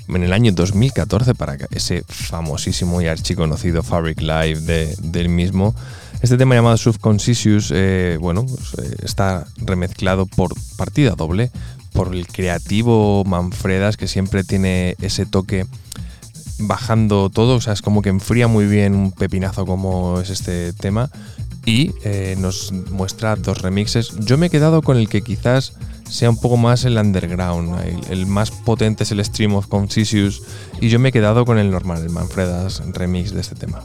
en el año 2014 para ese famosísimo y archiconocido Fabric Live de, del mismo. Este tema llamado Subconscious, eh, bueno, pues, está remezclado por partida doble por el creativo Manfredas que siempre tiene ese toque bajando todo, o sea, es como que enfría muy bien un pepinazo como es este tema y eh, nos muestra dos remixes. Yo me he quedado con el que quizás sea un poco más el underground, el, más potente es el Stream of Concisius y yo me he quedado con el normal, el Manfredas remix de este tema.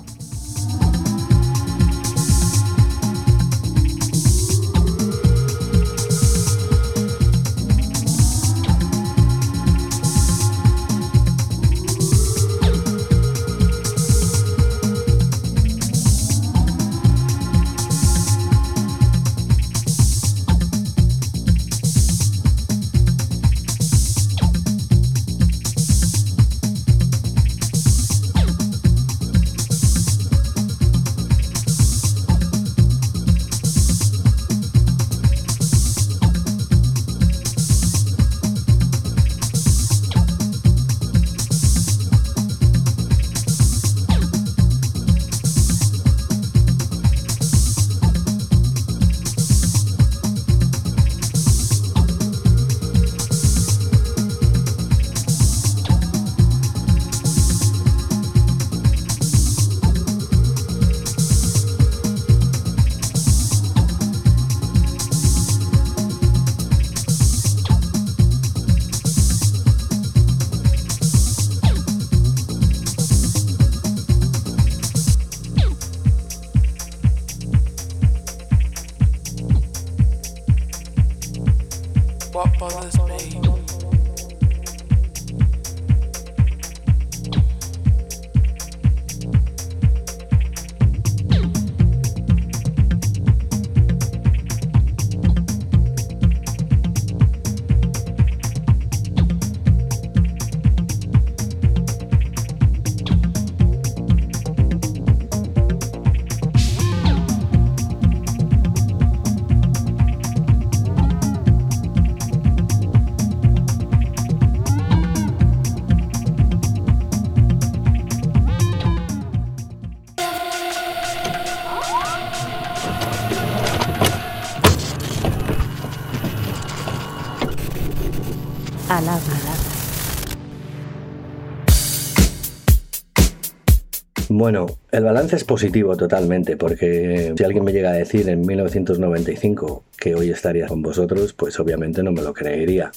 Bueno, el balance es positivo totalmente, porque si alguien me llega a decir en 1995 que hoy estaría con vosotros, pues obviamente no me lo creería.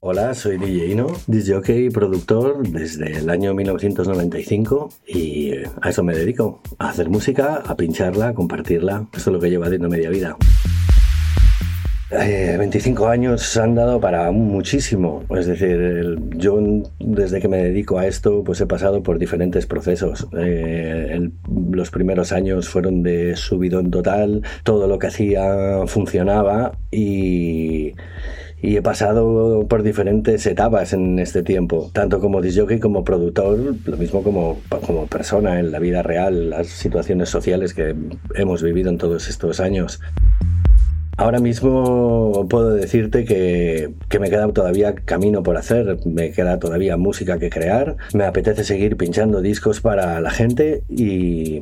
Hola, soy DJ Ino, DJ y productor desde el año 1995 y a eso me dedico, a hacer música, a pincharla, a compartirla. Eso es lo que llevo haciendo media vida. 25 eh, años han dado para muchísimo. Es decir, yo desde que me dedico a esto, pues he pasado por diferentes procesos. Eh, los primeros años fueron de subidón total, todo lo que hacía funcionaba y, he pasado por diferentes etapas en este tiempo, tanto como disjockey como productor, lo mismo como, como persona en la vida real, las situaciones sociales que hemos vivido en todos estos años. Ahora mismo puedo decirte que, me queda todavía camino por hacer, me queda todavía música que crear, me apetece seguir pinchando discos para la gente y,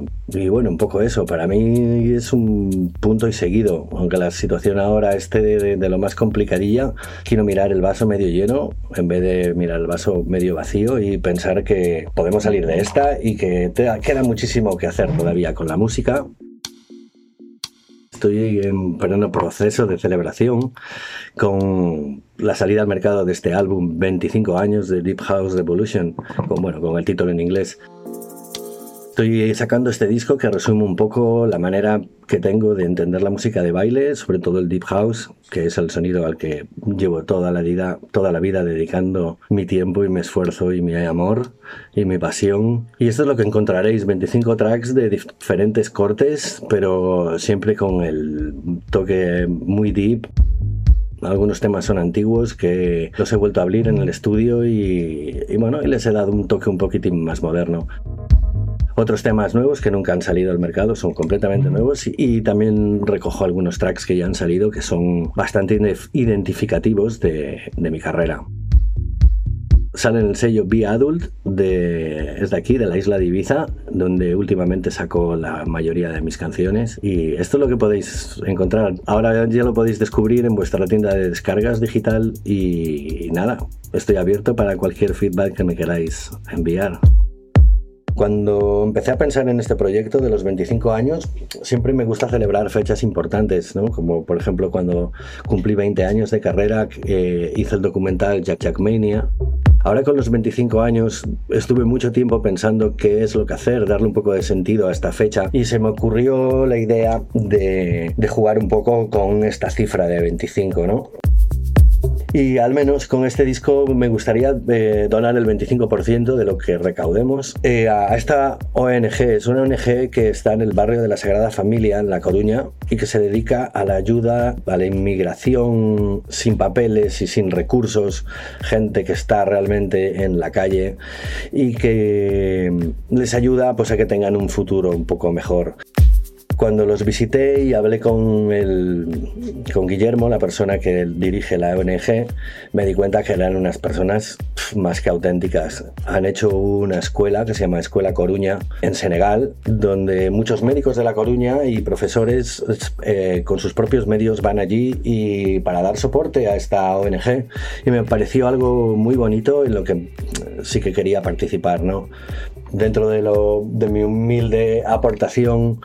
bueno, un poco eso, para mí es un punto y seguido, aunque la situación ahora esté de, lo más complicadilla, quiero mirar el vaso medio lleno en vez de mirar el vaso medio vacío y pensar que podemos salir de esta y que queda muchísimo que hacer todavía con la música. Estoy en pleno proceso de celebración con la salida al mercado de este álbum 25 años de Deep House Revolution, con, bueno, con el título en inglés. Estoy sacando este disco que resume un poco la manera que tengo de entender la música de baile, sobre todo el deep house, que es el sonido al que llevo toda la vida, toda la vida dedicando mi tiempo y mi esfuerzo y mi amor y mi pasión. Y esto es lo que encontraréis, 25 tracks de diferentes cortes, pero siempre con el toque muy deep. Algunos temas son antiguos que los he vuelto a abrir en el estudio y, y bueno, y les he dado un toque un poquitín más moderno. Otros temas nuevos que nunca han salido al mercado son completamente nuevos y, también recojo algunos tracks que ya han salido que son bastante identificativos de, mi carrera sale en el sello Be Adult de, es de aquí, de la isla de Ibiza, donde últimamente saco la mayoría de mis canciones. Y esto es lo que podéis encontrar. Ahora ya lo podéis descubrir en vuestra tienda de descargas digital y nada, estoy abierto para cualquier feedback que me queráis enviar. Cuando empecé a pensar en este proyecto de los 25 años, siempre me gusta celebrar fechas importantes, ¿no? como por ejemplo cuando cumplí 20 años de carrera, eh, hice el documental Jack Jack Mania. Ahora con los 25 años estuve mucho tiempo pensando qué es lo que hacer, darle un poco de sentido a esta fecha y se me ocurrió la idea de, de jugar un poco con esta cifra de 25, ¿no? Y al menos con este disco me gustaría eh, donar el 25% de lo que recaudemos eh, a esta ONG. Es una ONG que está en el barrio de la Sagrada Familia, en La Coruña, y que se dedica a la ayuda a la inmigración sin papeles y sin recursos, gente que está realmente en la calle y que les ayuda pues, a que tengan un futuro un poco mejor. Cuando los visité y hablé con, el, con Guillermo, la persona que dirige la ONG, me di cuenta que eran unas personas más que auténticas. Han hecho una escuela que se llama Escuela Coruña en Senegal, donde muchos médicos de La Coruña y profesores eh, con sus propios medios van allí y para dar soporte a esta ONG. Y me pareció algo muy bonito en lo que sí que quería participar, ¿no? Dentro de, lo, de mi humilde aportación,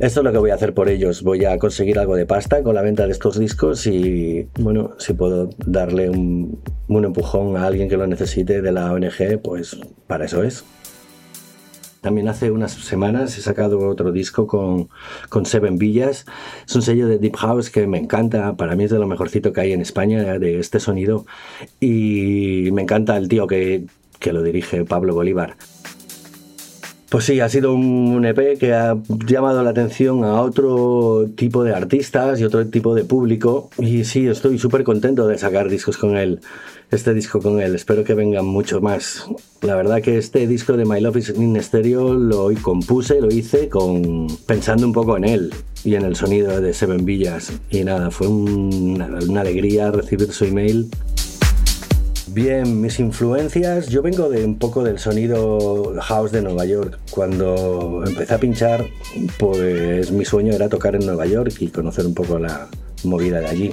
esto es lo que voy a hacer por ellos. Voy a conseguir algo de pasta con la venta de estos discos y, bueno, si puedo darle un, empujón a alguien que lo necesite de la ONG, pues para eso es. También hace unas semanas he sacado otro disco con, con, Seven Villas. Es un sello de Deep House que me encanta. Para mí es de lo mejorcito que hay en España de este sonido. Y me encanta el tío que, que lo dirige, Pablo Bolívar. Pues sí, ha sido un EP que ha llamado la atención a otro tipo de artistas y otro tipo de público. Y sí, estoy súper contento de sacar discos con él, este disco con él. Espero que vengan mucho más. La verdad que este disco de My Love is in Stereo lo compuse, lo hice con pensando un poco en él y en el sonido de Seven Villas. Y nada, fue una alegría recibir su email Bien, mis influencias, yo vengo de un poco del sonido house de Nueva York. Cuando empecé a pinchar, pues mi sueño era tocar en Nueva York y conocer un poco la movida de allí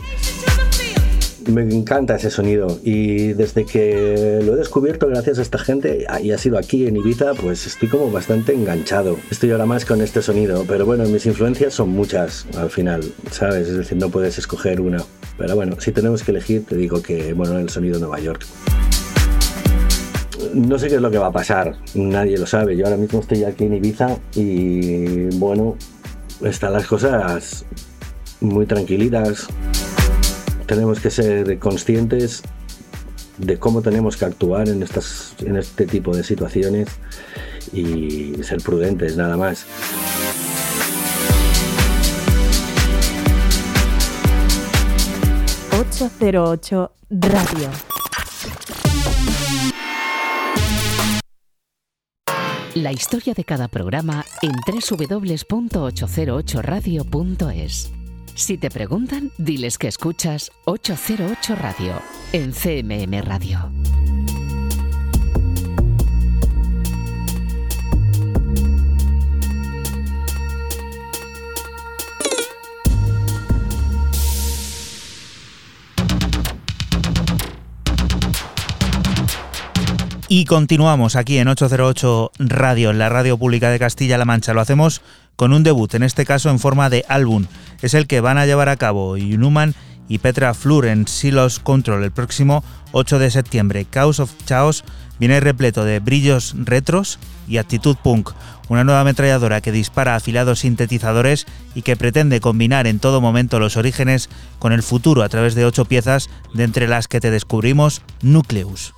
me encanta ese sonido y desde que lo he descubierto gracias a esta gente y ha sido aquí en Ibiza, pues estoy como bastante enganchado. Estoy ahora más con este sonido, pero bueno, mis influencias son muchas al final, ¿sabes? Es decir, no puedes escoger una. Pero bueno, si tenemos que elegir, te digo que, bueno, el sonido de Nueva York. No sé qué es lo que va a pasar, nadie lo sabe. Yo ahora mismo estoy aquí en Ibiza y bueno, están las cosas muy tranquilitas tenemos que ser conscientes de cómo tenemos que actuar en, estas, en este tipo de situaciones y ser prudentes nada más. ...808 Radio. La historia de cada programa en www.808radio.es. Si te preguntan, diles que escuchas 808 Radio en CMM Radio. Y continuamos aquí en 808 Radio, en la radio pública de Castilla-La Mancha. Lo hacemos con un debut, en este caso en forma de álbum. Es el que van a llevar a cabo Yunuman y Petra Flur en Silos Control el próximo 8 de septiembre. Chaos of Chaos viene repleto de brillos retros y actitud punk, una nueva ametralladora que dispara afilados sintetizadores y que pretende combinar en todo momento los orígenes con el futuro a través de ocho piezas, de entre las que te descubrimos Nucleus.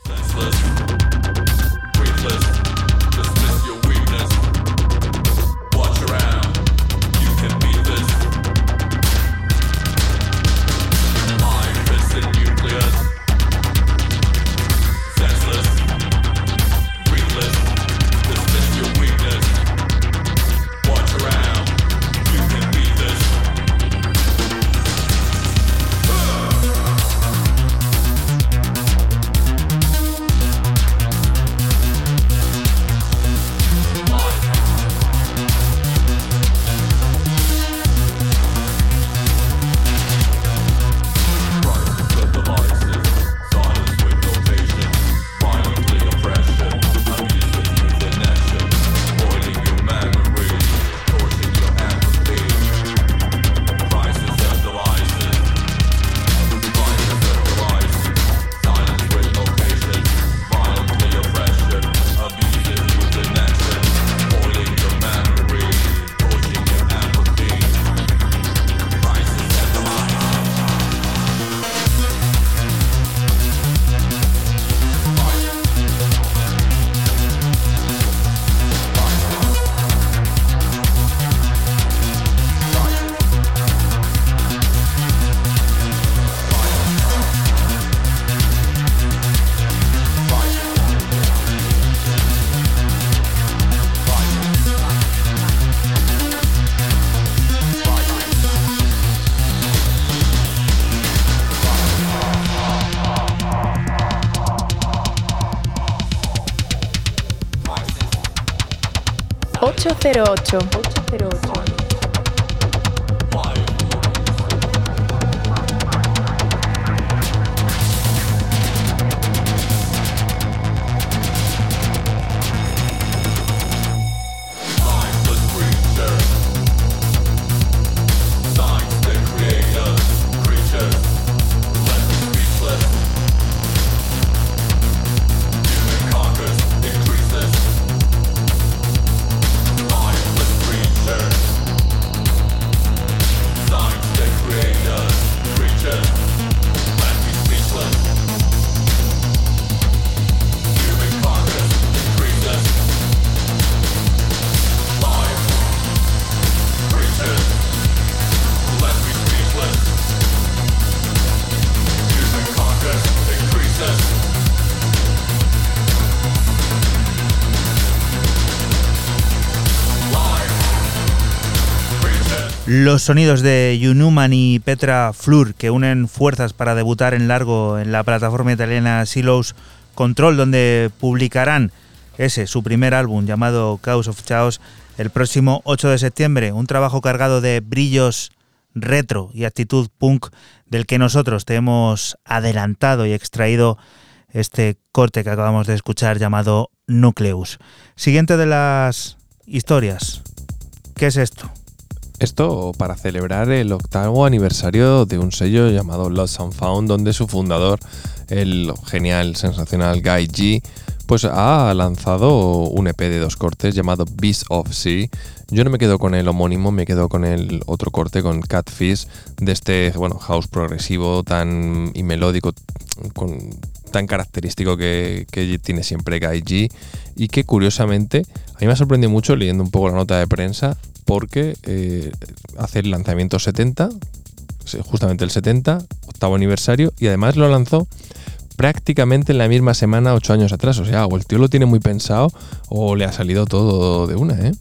808 Los sonidos de Yunuman y Petra Flur que unen fuerzas para debutar en largo en la plataforma italiana Silos Control, donde publicarán ese, su primer álbum llamado Chaos of Chaos, el próximo 8 de septiembre. Un trabajo cargado de brillos retro y actitud punk del que nosotros te hemos adelantado y extraído este corte que acabamos de escuchar llamado Nucleus. Siguiente de las historias. ¿Qué es esto? Esto para celebrar el octavo aniversario de un sello llamado Lost and Found, donde su fundador, el genial, sensacional Guy G, pues ha lanzado un EP de dos cortes llamado Beast of Sea. Yo no me quedo con el homónimo, me quedo con el otro corte, con Catfish, de este bueno, house progresivo tan y melódico, tan característico que, que, tiene siempre Guy G. Y que curiosamente, a mí me ha sorprendido mucho leyendo un poco la nota de prensa, porque eh, hace el lanzamiento 70, justamente el 70, octavo aniversario, y además lo lanzó prácticamente en la misma semana, ocho años atrás. O sea, o el tío lo tiene muy pensado o le ha salido todo de una, ¿eh?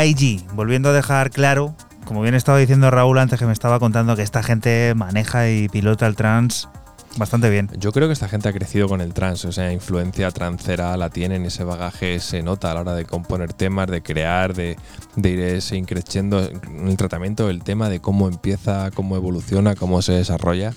Gaiji, volviendo a dejar claro, como bien estaba diciendo Raúl antes que me estaba contando que esta gente maneja y pilota el trans bastante bien. Yo creo que esta gente ha crecido con el trans, o sea, influencia transera la tienen, ese bagaje se nota a la hora de componer temas, de crear, de, de ir ese increciendo en el tratamiento del tema, de cómo empieza, cómo evoluciona, cómo se desarrolla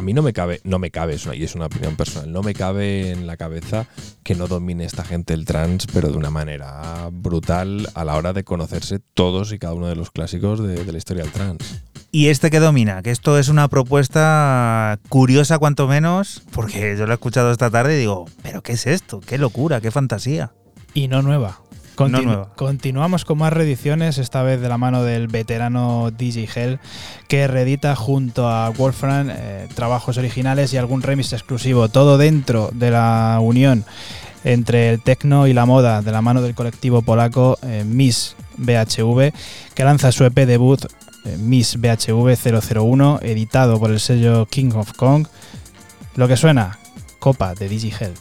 a mí no me cabe, no me cabe, y es una opinión personal, no me cabe en la cabeza que no domine esta gente el trans, pero de una manera brutal a la hora de conocerse todos y cada uno de los clásicos de, de la historia del trans. Y este que domina, que esto es una propuesta curiosa cuanto menos, porque yo lo he escuchado esta tarde y digo, pero ¿qué es esto? ¿Qué locura? ¿Qué fantasía? Y no nueva continuamos con más reediciones, esta vez de la mano del veterano DJ Hell, que reedita junto a Wolfram eh, trabajos originales y algún remix exclusivo, todo dentro de la unión entre el techno y la moda de la mano del colectivo polaco eh, Miss BHV, que lanza su EP debut eh, Miss BHV 001, editado por el sello King of Kong. Lo que suena, Copa de DJ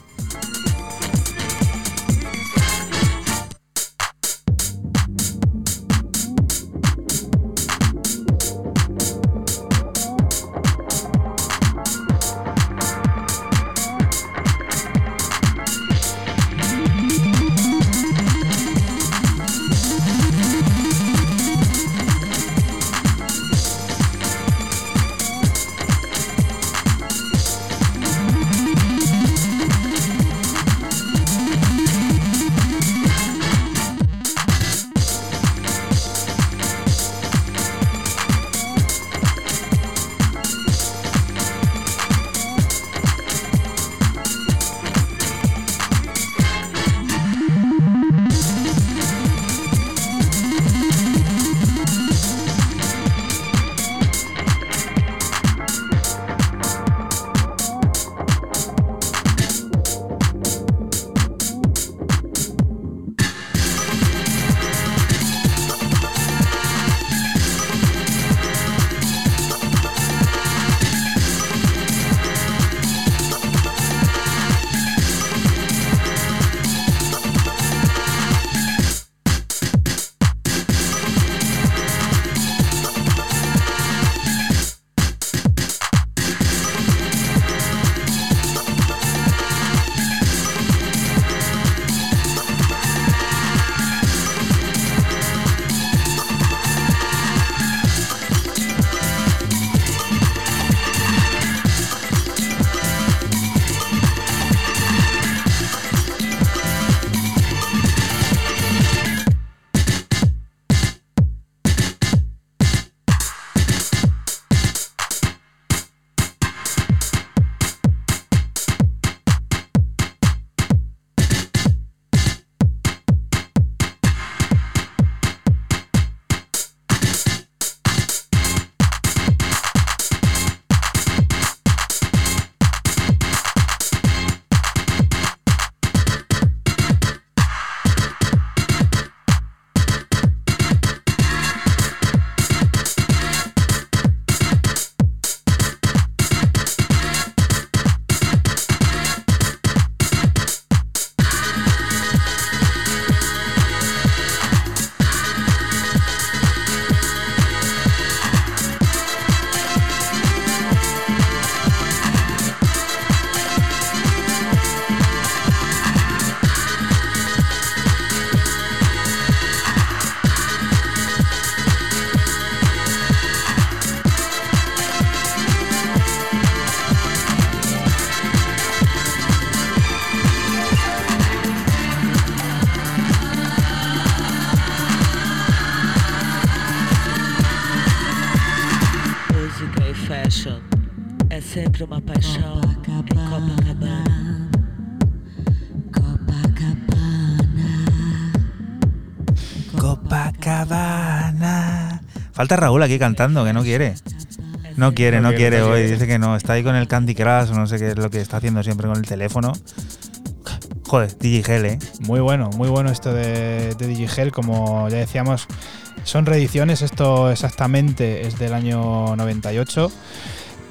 Falta Raúl aquí cantando, que no quiere. No quiere, no, quiere, hoy. Dice que no. Está ahí con el Candy Crush, no sé qué es lo que está haciendo siempre con el teléfono. Joder, Digigel, ¿eh? Muy bueno, muy bueno esto de, de Digigel. Como ya decíamos, son reediciones. Esto exactamente es del año 98.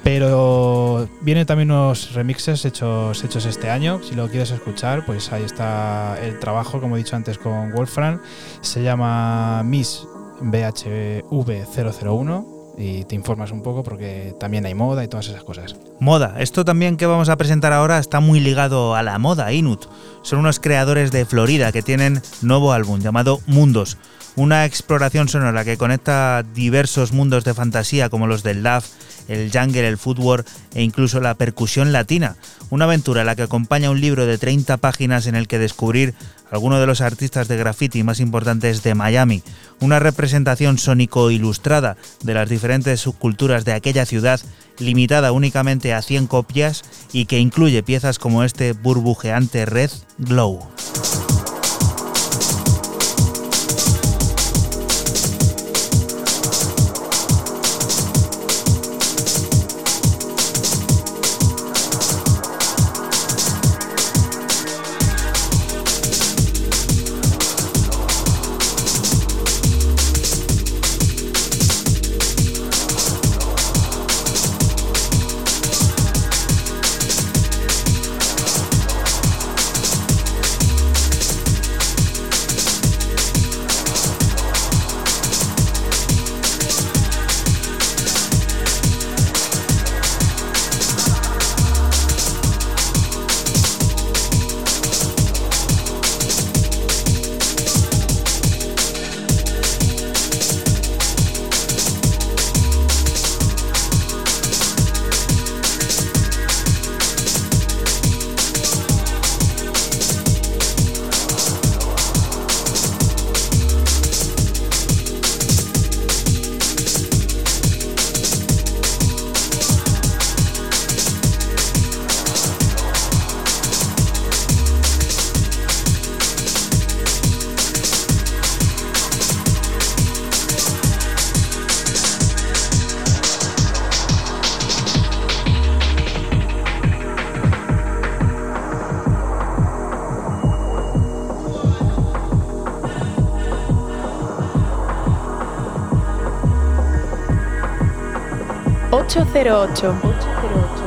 Pero vienen también unos remixes hechos, hechos este año. Si lo quieres escuchar, pues ahí está el trabajo, como he dicho antes, con Wolfram. Se llama Miss BHV001 y te informas un poco porque también hay moda y todas esas cosas. Moda. Esto también que vamos a presentar ahora está muy ligado a la moda, Inut. Son unos creadores de Florida que tienen nuevo álbum llamado Mundos. Una exploración sonora que conecta diversos mundos de fantasía como los del Love, el jungle, el footwork e incluso la percusión latina. Una aventura a la que acompaña un libro de 30 páginas en el que descubrir algunos de los artistas de graffiti más importantes de Miami. Una representación sónico-ilustrada de las diferentes subculturas de aquella ciudad, limitada únicamente a 100 copias y que incluye piezas como este burbujeante Red Glow. 808.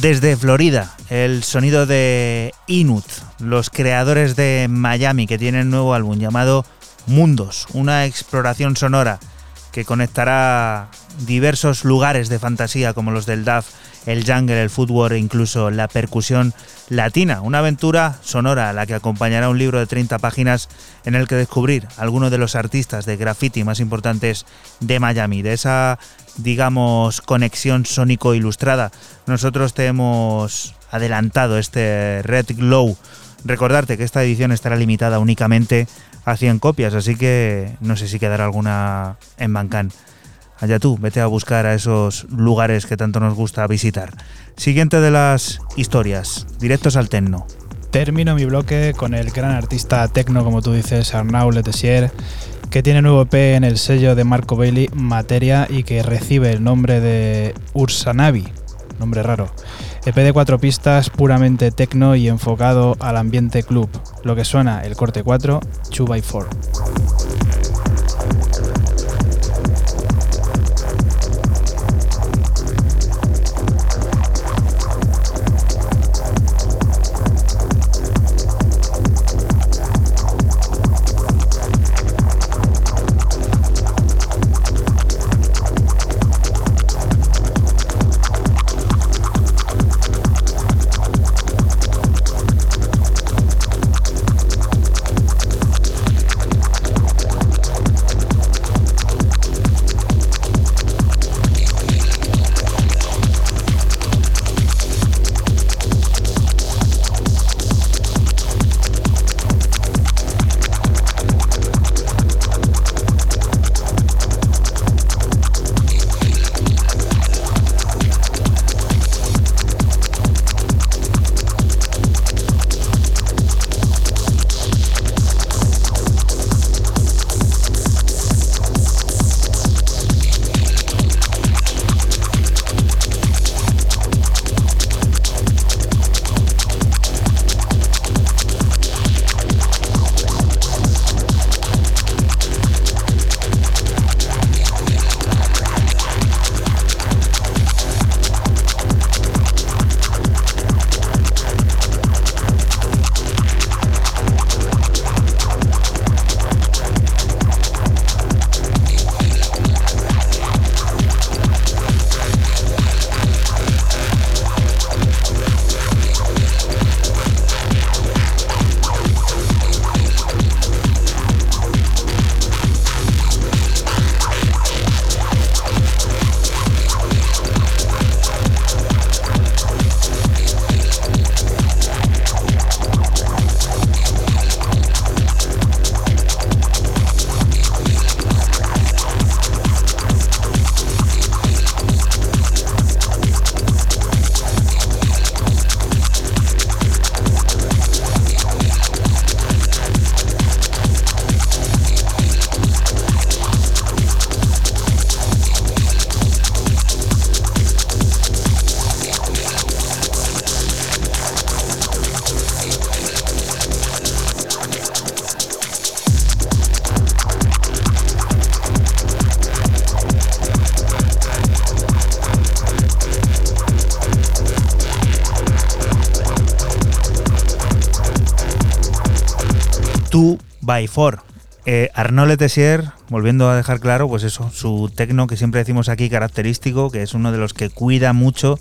Desde Florida, el sonido de Inut, los creadores de Miami que tienen nuevo álbum llamado Mundos, una exploración sonora que conectará diversos lugares de fantasía como los del DAF, el jungle, el footwork e incluso la percusión latina. Una aventura sonora a la que acompañará un libro de 30 páginas en el que descubrir algunos de los artistas de graffiti más importantes de Miami. De esa digamos, conexión sónico ilustrada. Nosotros te hemos adelantado este Red Glow. Recordarte que esta edición estará limitada únicamente a 100 copias, así que no sé si quedará alguna en Bancán. Allá tú, vete a buscar a esos lugares que tanto nos gusta visitar. Siguiente de las historias, directos al Tecno. Termino mi bloque con el gran artista tecno, como tú dices, Arnaud Letessier, que tiene nuevo EP en el sello de Marco Bailey Materia y que recibe el nombre de Ursanavi. nombre raro. EP de cuatro pistas, puramente techno y enfocado al ambiente club. Lo que suena el corte 4, 2x4. By Four. Eh, Arnaud Letessier, volviendo a dejar claro, pues eso, su tecno que siempre decimos aquí característico, que es uno de los que cuida mucho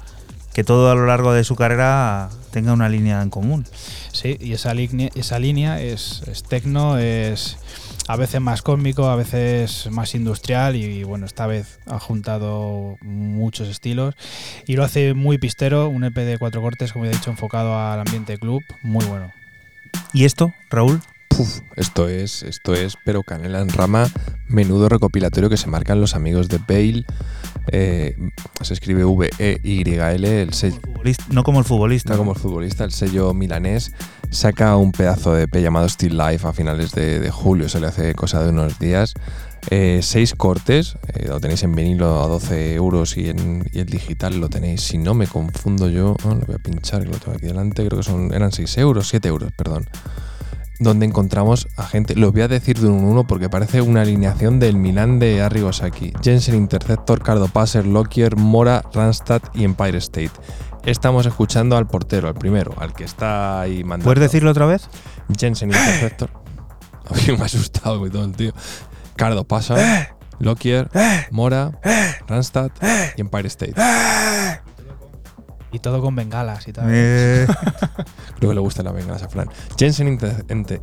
que todo a lo largo de su carrera tenga una línea en común. Sí, y esa, línea, esa línea es, es tecno, es a veces más cósmico, a veces más industrial y, bueno, esta vez ha juntado muchos estilos y lo hace muy pistero, un EP de cuatro cortes, como he dicho, enfocado al ambiente club, muy bueno. ¿Y esto, Raúl? Esto es, esto es, pero canela en rama, menudo recopilatorio que se marcan los amigos de Bale. Eh, se escribe V-E-Y-L, el sello. No como el futbolista. No como el futbolista, el sello milanés saca un pedazo de P llamado Still Life a finales de, julio, se le hace cosa de unos días. Eh, seis cortes, eh, lo tenéis en vinilo a 12 euros y, en, el digital lo tenéis, si no me confundo yo, oh, lo voy a pinchar, que lo tengo aquí delante, creo que son, eran 6 euros, 7 euros, perdón donde encontramos a gente, lo voy a decir de un uno porque parece una alineación del Milan de Arrigosaki, Jensen Interceptor, Cardo Passer, Lockyer, Mora, Randstad y Empire State. Estamos escuchando al portero, al primero, al que está ahí mandando. ¿Puedes decirlo otra vez? Jensen Interceptor. me ha asustado todo el tío. Cardo Passer, Lockyer, Mora, Randstad y Empire State. Y todo con bengalas y tal. Eh. Creo que le gusta la bengalas a Fran. Jensen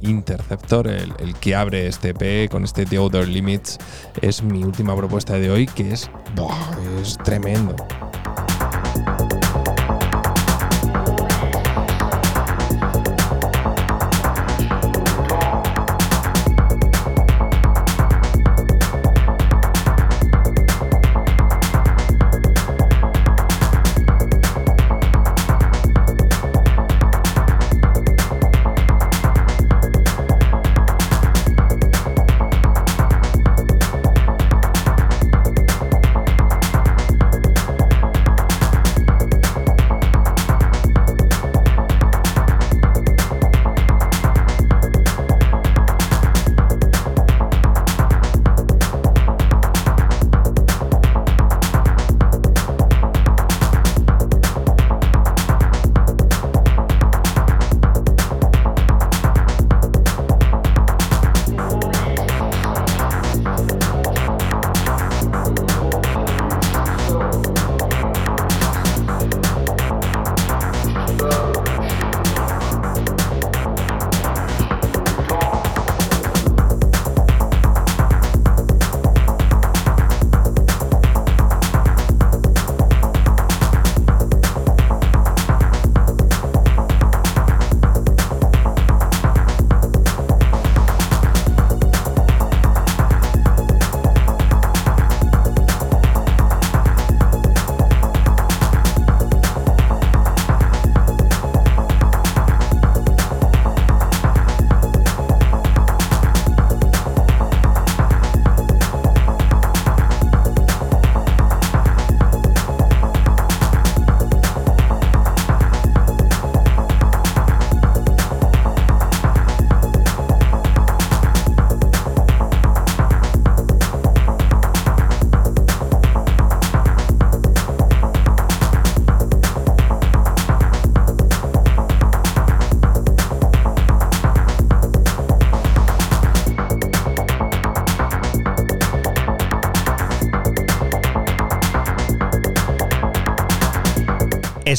Interceptor, el, que abre este EP con este The Other Limits, es mi última propuesta de hoy, que es, es tremendo.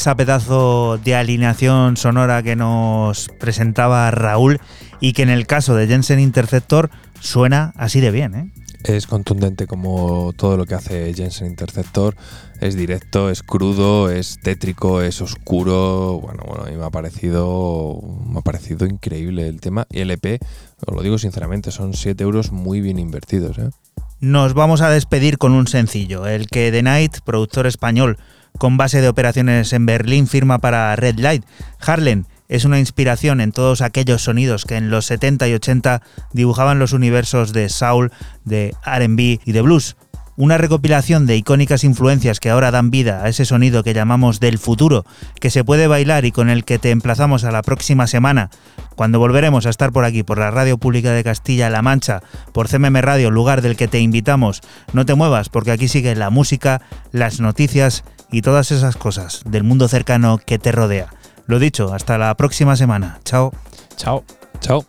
Esa pedazo de alineación sonora que nos presentaba Raúl y que en el caso de Jensen Interceptor suena así de bien. ¿eh? Es contundente como todo lo que hace Jensen Interceptor. Es directo, es crudo, es tétrico, es oscuro. Bueno, bueno, a mí me ha parecido, me ha parecido increíble el tema. Y el EP, os lo digo sinceramente, son 7 euros muy bien invertidos. ¿eh? Nos vamos a despedir con un sencillo, el que The Night, productor español con base de operaciones en Berlín, firma para Red Light. Harlem es una inspiración en todos aquellos sonidos que en los 70 y 80 dibujaban los universos de soul, de RB y de blues. Una recopilación de icónicas influencias que ahora dan vida a ese sonido que llamamos del futuro, que se puede bailar y con el que te emplazamos a la próxima semana, cuando volveremos a estar por aquí, por la Radio Pública de Castilla-La Mancha, por CMM Radio, lugar del que te invitamos. No te muevas porque aquí sigue la música, las noticias y todas esas cosas del mundo cercano que te rodea. Lo dicho, hasta la próxima semana. Chao. Chao. Chao.